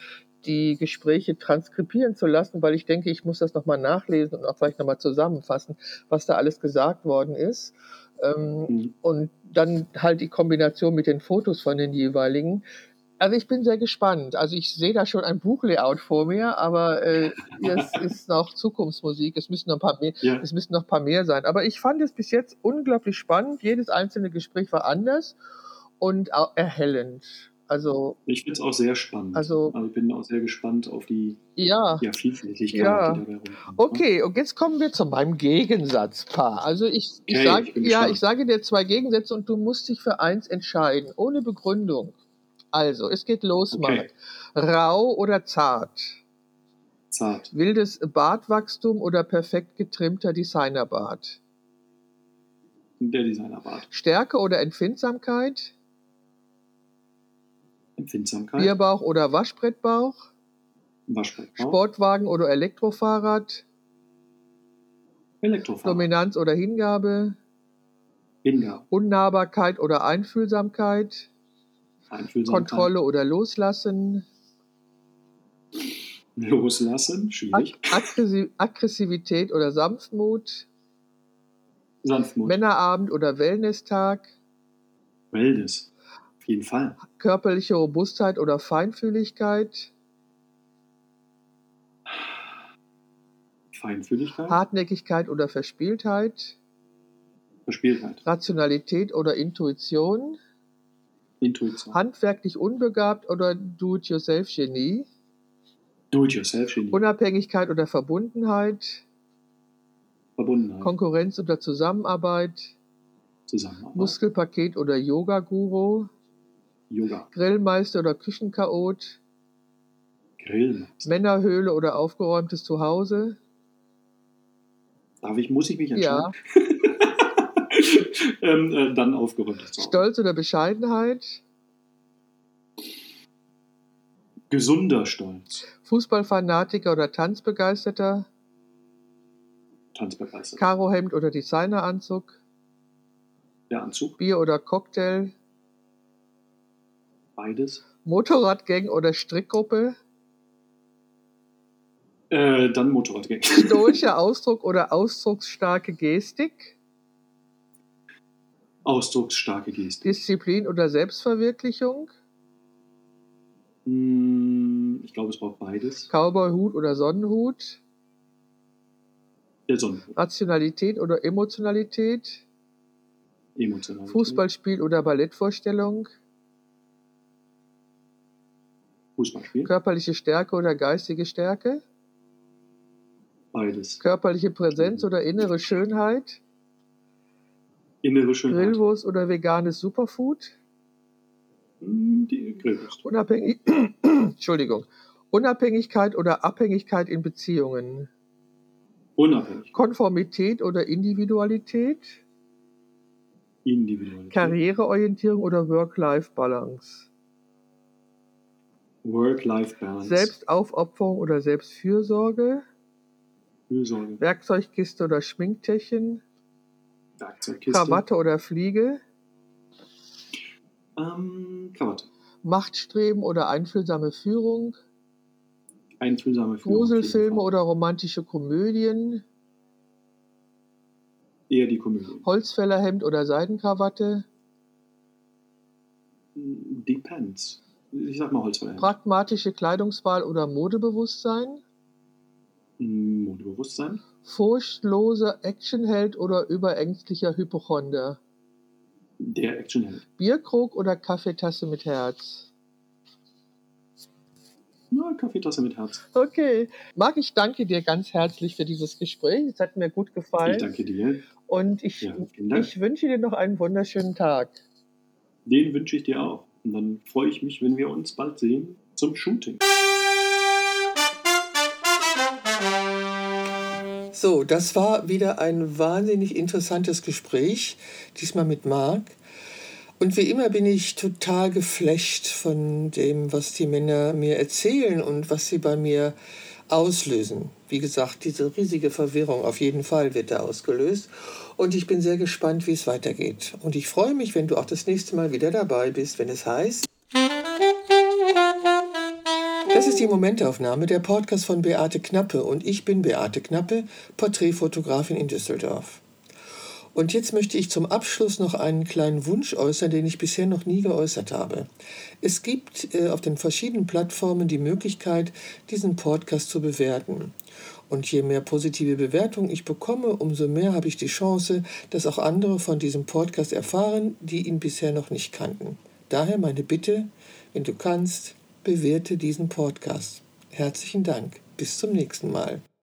die Gespräche transkribieren zu lassen, weil ich denke, ich muss das nochmal nachlesen und auch vielleicht nochmal zusammenfassen, was da alles gesagt worden ist. Ähm, Mhm. und dann halt die Kombination mit den Fotos von den jeweiligen. Also ich bin sehr gespannt. Also ich sehe da schon ein Buchlayout vor mir, aber äh, es ist noch Zukunftsmusik. Es müssen noch ein paar mehr, Ja. es müssen noch ein paar mehr sein. Aber ich fand es bis jetzt unglaublich spannend. Jedes einzelne Gespräch war anders und auch erhellend. Also Ich finde es auch sehr spannend. Also- ich bin auch sehr gespannt auf die ja. ja, Vielfältigkeit, Ja. die dabei rumkommt. ne? Okay, und jetzt kommen wir zu meinem Gegensatzpaar. Also ich, ich, Okay, sag, ich bin ja, gespannt. ich sage dir zwei Gegensätze und du musst dich für eins entscheiden, ohne Begründung. Also, es geht los, Okay. Marc. Rau oder zart? Zart. Wildes Bartwachstum oder perfekt getrimmter Designerbart? Der Designerbart. Stärke oder Empfindsamkeit? Empfindsamkeit. Bierbauch oder Waschbrettbauch? Waschbrettbauch. Sportwagen oder Elektrofahrrad? Elektrofahrer. Dominanz oder Hingabe? Hingabe. Unnahbarkeit oder Einfühlsamkeit? Kontrolle oder Loslassen? Loslassen, schwierig. Aggressi Aggressivität oder Sanftmut. Sanftmut. Männerabend oder Wellnesstag. Wellness, auf jeden Fall. Körperliche Robustheit oder Feinfühligkeit. Feinfühligkeit. Hartnäckigkeit oder Verspieltheit. Verspieltheit. Rationalität oder Intuition. Intuition. Handwerklich unbegabt oder Do-it-yourself-Genie. Do-it-yourself-Genie. Unabhängigkeit oder Verbundenheit. Verbundenheit. Konkurrenz oder Zusammenarbeit. Zusammenarbeit. Muskelpaket oder Yoga-Guru. Yoga. Grillmeister oder Küchenchaot. Grillmeister. Männerhöhle oder aufgeräumtes Zuhause. Darf ich, muss ich mich Ja. ähm, äh, dann Zuhause. Stolz oder Bescheidenheit. Gesunder Stolz. Fußballfanatiker oder Tanzbegeisterter. Tanzbegeistert. Karohemd oder Designeranzug. Der Anzug. Bier oder Cocktail. Beides. Motorradgang oder Strickgruppe. Äh, dann Motorradgang. Stoischer Ausdruck oder ausdrucksstarke Gestik. Ausdrucksstarke Geste. Disziplin oder Selbstverwirklichung. Hm, Ich glaube, es braucht beides. Cowboyhut oder Sonnenhut. Der Sonnenhut. Rationalität oder Emotionalität. Emotionalität. Fußballspiel oder Ballettvorstellung. Fußballspiel. Körperliche Stärke oder geistige Stärke. Beides. Körperliche Präsenz oder innere Schönheit. Innere Schönheit. Grillwurst oder veganes Superfood. Hm, Die Grillwurst. Unabhängig Entschuldigung. Unabhängigkeit oder Abhängigkeit in Beziehungen. Unabhängig. Konformität oder Individualität. Individualität. Karriereorientierung oder Work-Life-Balance. Work-Life-Balance. Selbstaufopferung oder Selbstfürsorge. Fürsorge. Werkzeugkiste oder Schminktäschchen. Werkzeugkiste. Krawatte oder Fliege. Ähm, Krawatte. Machtstreben oder einfühlsame Führung. Einfühlsame Führung. Gruselfilme oder romantische Komödien. Eher die Komödie. Holzfällerhemd oder Seidenkrawatte. Depends. Ich sag mal Holzfeuer. Pragmatische Kleidungswahl oder Modebewusstsein. Modebewusstsein. Furchtloser Actionheld oder überängstlicher Hypochonder. Der Actionheld. Bierkrug oder Kaffeetasse mit Herz. Na, Kaffeetasse mit Herz. Okay. Marc, ich danke dir ganz herzlich für dieses Gespräch. Es hat mir gut gefallen. Ich danke dir. Und ich, Ja, ich wünsche dir noch einen wunderschönen Tag. Den wünsche ich dir auch. Und dann freue ich mich, wenn wir uns bald sehen zum Shooting. So, das war wieder ein wahnsinnig interessantes Gespräch, diesmal mit Marc. Und wie immer bin ich total geflasht von dem, was die Männer mir erzählen und was sie bei mir auslösen. Wie gesagt, diese riesige Verwirrung auf jeden Fall wird da ausgelöst. Und ich bin sehr gespannt, wie es weitergeht. Und ich freue mich, wenn du auch das nächste Mal wieder dabei bist, wenn es heißt. Ist die Momentaufnahme, der Podcast von Beate Knappe und ich bin Beate Knappe, Porträtfotografin in Düsseldorf. Und jetzt möchte ich zum Abschluss noch einen kleinen Wunsch äußern, den ich bisher noch nie geäußert habe. Es gibt äh, auf den verschiedenen Plattformen die Möglichkeit, diesen Podcast zu bewerten. Und je mehr positive Bewertungen ich bekomme, umso mehr habe ich die Chance, dass auch andere von diesem Podcast erfahren, die ihn bisher noch nicht kannten. Daher meine Bitte, wenn du kannst, bewerte diesen Podcast. Herzlichen Dank. Bis zum nächsten Mal.